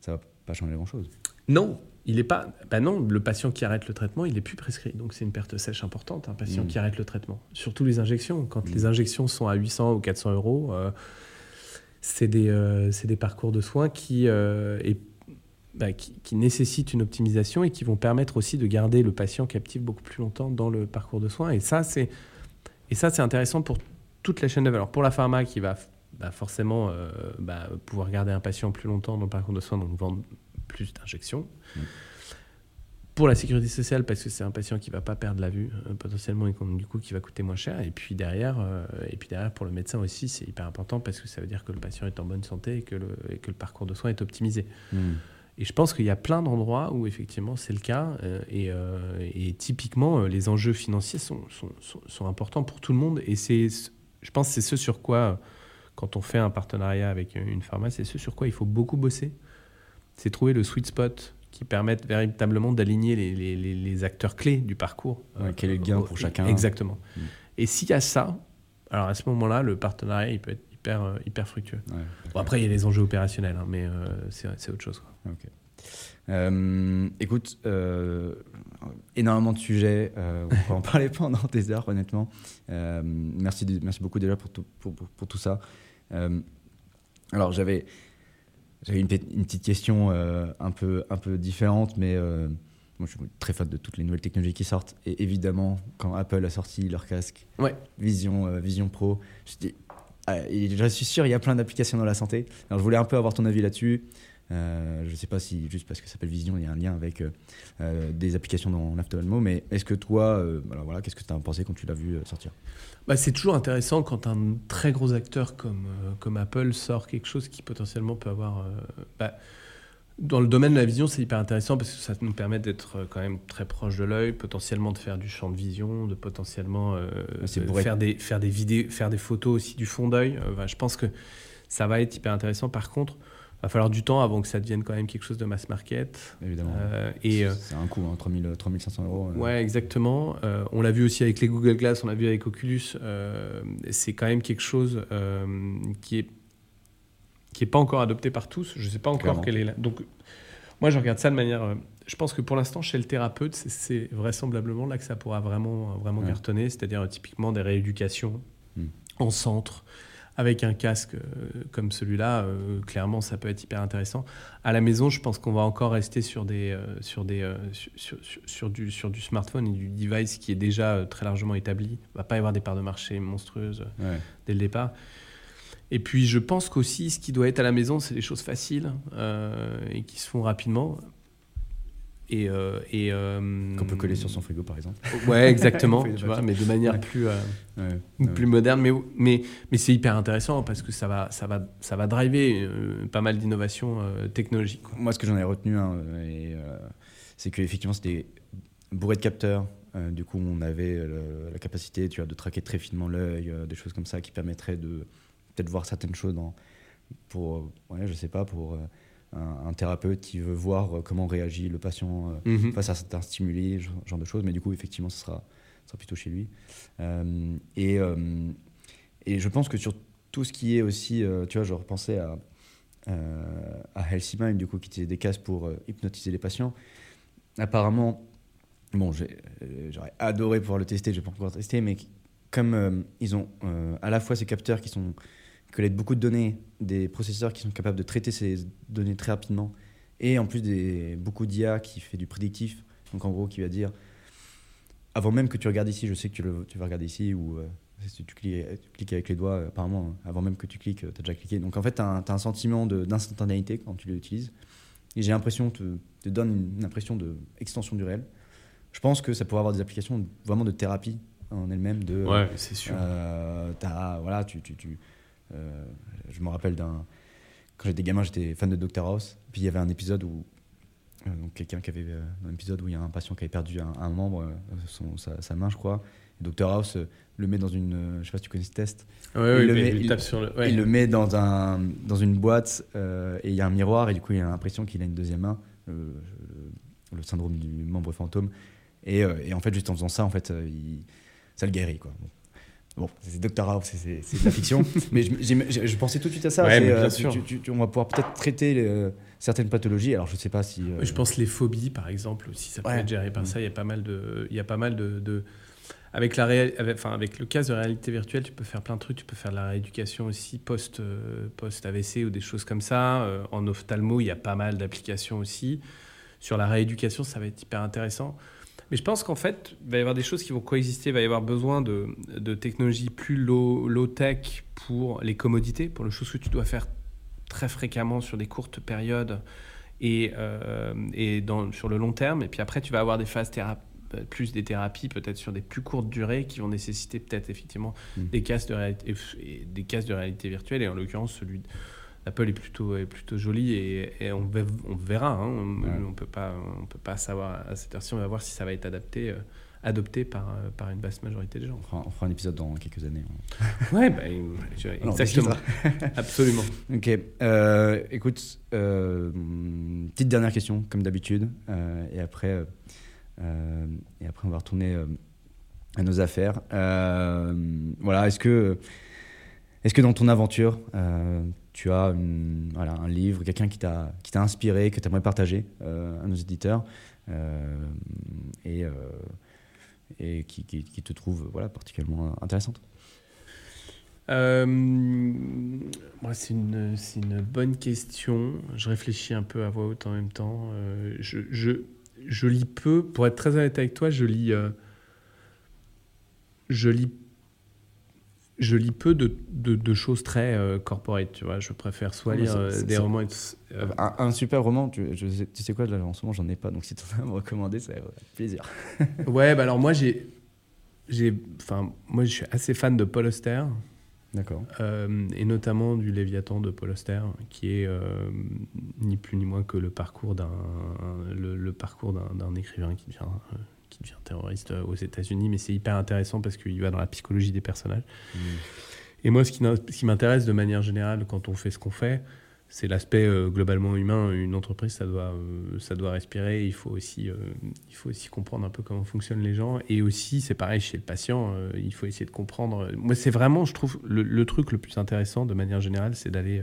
ça va pas changer grand-chose. Non, il pas. Ben non, le patient qui arrête le traitement, il est plus prescrit. Donc c'est une perte sèche importante, un patient mm. qui arrête le traitement. Surtout les injections. Quand mm. les injections sont à 800 ou 400 euros, euh, c'est des, euh, des, parcours de soins qui, euh, bah, qui, qui, nécessitent une optimisation et qui vont permettre aussi de garder le patient captif beaucoup plus longtemps dans le parcours de soins. Et ça, c'est, et ça, c'est intéressant pour toute la chaîne de valeur. Pour la pharma qui va bah, forcément bah, pouvoir garder un patient plus longtemps dans le parcours de soins, donc vendre plus d'injections. Mm. Pour la sécurité sociale, parce que c'est un patient qui ne va pas perdre la vue euh, potentiellement et du coup qui va coûter moins cher. Et puis derrière, euh, et puis derrière pour le médecin aussi, c'est hyper important parce que ça veut dire que le patient est en bonne santé et que le, que le parcours de soins est optimisé. Mm. Et je pense qu'il y a plein d'endroits où effectivement c'est le cas. et, et, typiquement, les enjeux financiers sont, sont, sont, importants pour tout le monde. Et c'est, je pense que c'est ce sur quoi, quand on fait un partenariat avec une pharma, c'est ce sur quoi il faut beaucoup bosser. C'est trouver le sweet spot qui permettent véritablement d'aligner les, les, les, acteurs clés du parcours. quel est le gain pour chacun Exactement. Mm. Et s'il y a ça, alors à ce moment-là, le partenariat il peut être hyper, euh, hyper fructueux. bon, après, il y a les enjeux opérationnels, hein, mais euh, c'est autre chose. Quoi. Euh, écoute, énormément de sujets, on peut en [laughs] parler pendant des heures, honnêtement. merci, merci beaucoup déjà pour tout, pour, pour, pour tout ça. alors, j'avais j'avais une, une, petite question un, peu, un peu différente, mais moi, je suis très fan de toutes les nouvelles technologies qui sortent. Et évidemment, quand Apple a sorti leur casque ouais. Vision, Vision Pro, je dis ah, je suis sûr, il y a plein d'applications dans la santé. Alors, je voulais un peu avoir ton avis là-dessus. Euh, je ne sais pas si, juste parce que ça s'appelle Vision, il y a un lien avec euh, euh, des applications dans l'ophtalmo, mais est-ce que toi, alors voilà, qu'est-ce que tu as pensé quand tu l'as vu sortir? Bah, C'est toujours intéressant quand un très gros acteur comme, comme Apple sort quelque chose qui potentiellement peut avoir. Bah, dans le domaine de la vision, c'est hyper intéressant parce que ça nous permet d'être euh, quand même très proche de l'œil, potentiellement de faire du champ de vision, de potentiellement euh, faire, des, faire, des vidéos, faire des photos aussi du fond d'œil. Euh, je pense que ça va être hyper intéressant. Par contre, va falloir du temps avant que ça devienne quand même quelque chose de mass market. Évidemment. et c'est un coût, hein, 3000, 3500 euros. Ouais, exactement. on l'a vu aussi avec les Google Glass, on l'a vu avec Oculus. c'est quand même quelque chose qui est qui n'est pas encore adopté par tous. Je ne sais pas encore quelle est la... Donc, moi, je regarde ça de manière. Euh, je pense que pour l'instant, chez le thérapeute, c'est vraisemblablement là que ça pourra vraiment, vraiment cartonner, c'est-à-dire typiquement des rééducations hmm. en centre. Avec un casque euh, comme celui-là, euh, clairement, ça peut être hyper intéressant. À la maison, je pense qu'on va encore rester sur, des, sur, des, sur, sur, du, sur du smartphone et du device qui est déjà très largement établi. Il ne va pas y avoir des parts de marché monstrueuses dès le départ. Et puis je pense qu'aussi, ce qui doit être à la maison, c'est des choses faciles euh, et qui se font rapidement. Et, euh, et euh, qu'on peut coller sur son frigo, par exemple. [laughs] Ouais, exactement. [laughs] tu vois, mais de manière plus plus moderne. Mais mais mais c'est hyper intéressant parce que ça va ça va ça va driver pas mal d'innovations technologiques. Moi, ce que j'en ai retenu, hein, c'est qu'effectivement, c'était bourré de capteurs. du coup, on avait la capacité, tu vois, de traquer très finement l'œil, des choses comme ça qui permettraient de peut-être voir certaines choses dans, pour, ouais, je sais pas, pour euh, un, thérapeute qui veut voir euh, comment réagit le patient euh, mhm. face à certains stimuli, ce genre de choses. Mais du coup, effectivement, ce sera, sera plutôt chez lui. et, et je pense que sur tout ce qui est aussi, tu vois, je repensais à, à Healthy Mind, du coup, qui était des casques pour hypnotiser les patients. Apparemment, bon, j'aurais adoré pouvoir le tester, je vais pas encore tester, mais comme ils ont à la fois ces capteurs qui sont collecte beaucoup de données, des processeurs qui sont capables de traiter ces données très rapidement, et en plus des, beaucoup d'IA qui fait du prédictif, donc en gros qui va dire, avant même que tu regardes ici, je sais que tu, le, tu vas regarder ici, ou euh, si tu cliques, avec les doigts, euh, apparemment, avant même que tu cliques, euh, tu as déjà cliqué. Donc en fait, tu as, un sentiment d'instantanéité quand tu l'utilises, et j'ai l'impression, te, te donne une, impression d'extension du réel. Je pense que ça pourrait avoir des applications vraiment de thérapie en elle-même. De, ouais, c'est sûr. as, voilà, tu, tu, tu euh, je me rappelle d'un. Quand j'étais gamin, j'étais fan de Dr House. Puis il y avait un épisode où. Euh, donc quelqu'un qui avait. Euh, un épisode où il y a un patient qui avait perdu un, membre, son, sa, main, je crois. Et Dr House le met dans une. je sais pas si tu connais ce test. il, le met, il, tape sur le, il le met dans, un, dans une boîte et il y a un miroir et du coup il a l'impression qu'il a une deuxième main, le, syndrome du membre fantôme. Et, et, en fait, juste en faisant ça, en fait, il, ça le guérit. Quoi. Bon, c'est Dr House, c'est de la fiction. [laughs] mais je, pensais tout de suite à ça. Ouais, bien euh, sûr. on va pouvoir peut-être traiter euh, certaines pathologies. Alors, je sais pas si. Euh, je pense les phobies, par exemple, aussi, ça peut être géré par mm. ça. Il y a pas mal de. Il y a pas mal de, Avec, la avec, enfin, avec le cas de réalité virtuelle, tu peux faire plein de trucs. Tu peux faire de la rééducation aussi post, post AVC ou des choses comme ça. en ophtalmo, il y a pas mal d'applications aussi. Sur la rééducation, ça va être hyper intéressant. Mais je pense qu'en fait, il va y avoir des choses qui vont coexister. Il va y avoir besoin de, de technologies plus low-tech pour les commodités, pour les choses que tu dois faire très fréquemment sur des courtes périodes et, euh, et dans, sur le long terme. Et puis après, tu vas avoir des phases plus des thérapies peut-être sur des plus courtes durées qui vont nécessiter peut-être effectivement mmh. des, casques de réalité, des casques de réalité virtuelle et en l'occurrence celui Apple est plutôt, est plutôt joli et, on, on, verra. Hein. On ne peut, pas, on peut pas savoir à cette heure-ci. On va voir si ça va être adapté adopté par, euh, par une vaste majorité des gens. On fera, un épisode dans quelques années. [laughs] ouais, bah, exactement. [laughs] Absolument. Ok. Euh, écoute, euh, petite dernière question, comme d'habitude. et, après, et après, on va retourner à nos affaires. voilà, est-ce que, est que dans ton aventure, tu as voilà, un livre, quelqu'un qui t'a inspiré, que tu aimerais partager à nos éditeurs et et qui, qui, te trouve voilà, particulièrement intéressante euh, c'est une, une, bonne question. Je réfléchis un peu à voix haute en même temps. Euh, je, je, je, lis peu, pour être très honnête avec toi, je lis, euh, je lis je lis peu de, de, choses très euh, corporate, tu vois. Je préfère soit lire euh, des romans. Euh, un, super roman, tu, je sais, tu sais quoi, là, en ce moment, j'en ai pas, donc si tu en as à me recommander, ça plaisir. [laughs] ouais, bah alors moi, j'ai. Enfin, moi, je suis assez fan de Paul Auster. D'accord. et notamment du Léviathan de Paul Auster, qui est ni plus ni moins que le parcours d'un le, le, parcours d'un écrivain qui devient qui devient terroriste euh, aux États-Unis, mais c'est hyper intéressant parce qu'il va dans la psychologie des personnages. Mm. Et moi, ce qui, qui m'intéresse de manière générale quand on fait ce qu'on fait, c'est l'aspect euh, globalement humain. Une entreprise, ça doit, euh, ça doit respirer. Il faut, aussi, il faut aussi comprendre un peu comment fonctionnent les gens. Et aussi, c'est pareil chez le patient, il faut essayer de comprendre. Moi, c'est vraiment, je trouve, le, le, truc le plus intéressant de manière générale, c'est d'aller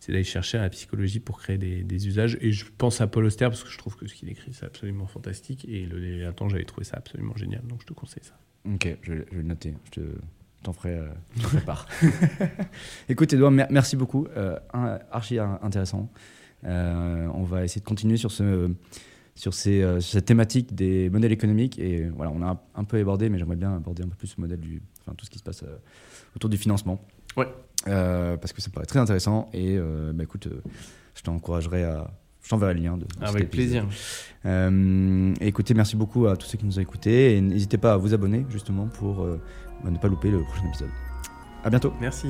c'est d'aller chercher à la psychologie pour créer des, usages. Et je pense à Paul Auster parce que je trouve que ce qu'il écrit, c'est absolument fantastique. Et le attends, j'avais trouvé ça absolument génial. Donc je te conseille ça. Ok, je, vais le noter. Je t'en ferai, euh, part. [laughs] Écoute, Edouard, merci beaucoup. Euh, archi intéressant. Euh, on va essayer de continuer sur ce sur, ces, euh, cette thématique des modèles économiques. Et voilà, on a un, peu abordé, mais j'aimerais bien aborder un peu plus ce modèle du, enfin, tout ce qui se passe autour du financement. Ouais. Euh, parce que ça paraît très intéressant. Et euh, bah, écoute, euh, je t'encouragerai à. Je t'enverrai le lien. De, Avec plaisir. écoutez, merci beaucoup à tous ceux qui nous ont écoutés. Et n'hésitez pas à vous abonner, justement, pour ne pas louper le prochain épisode. À bientôt. Merci.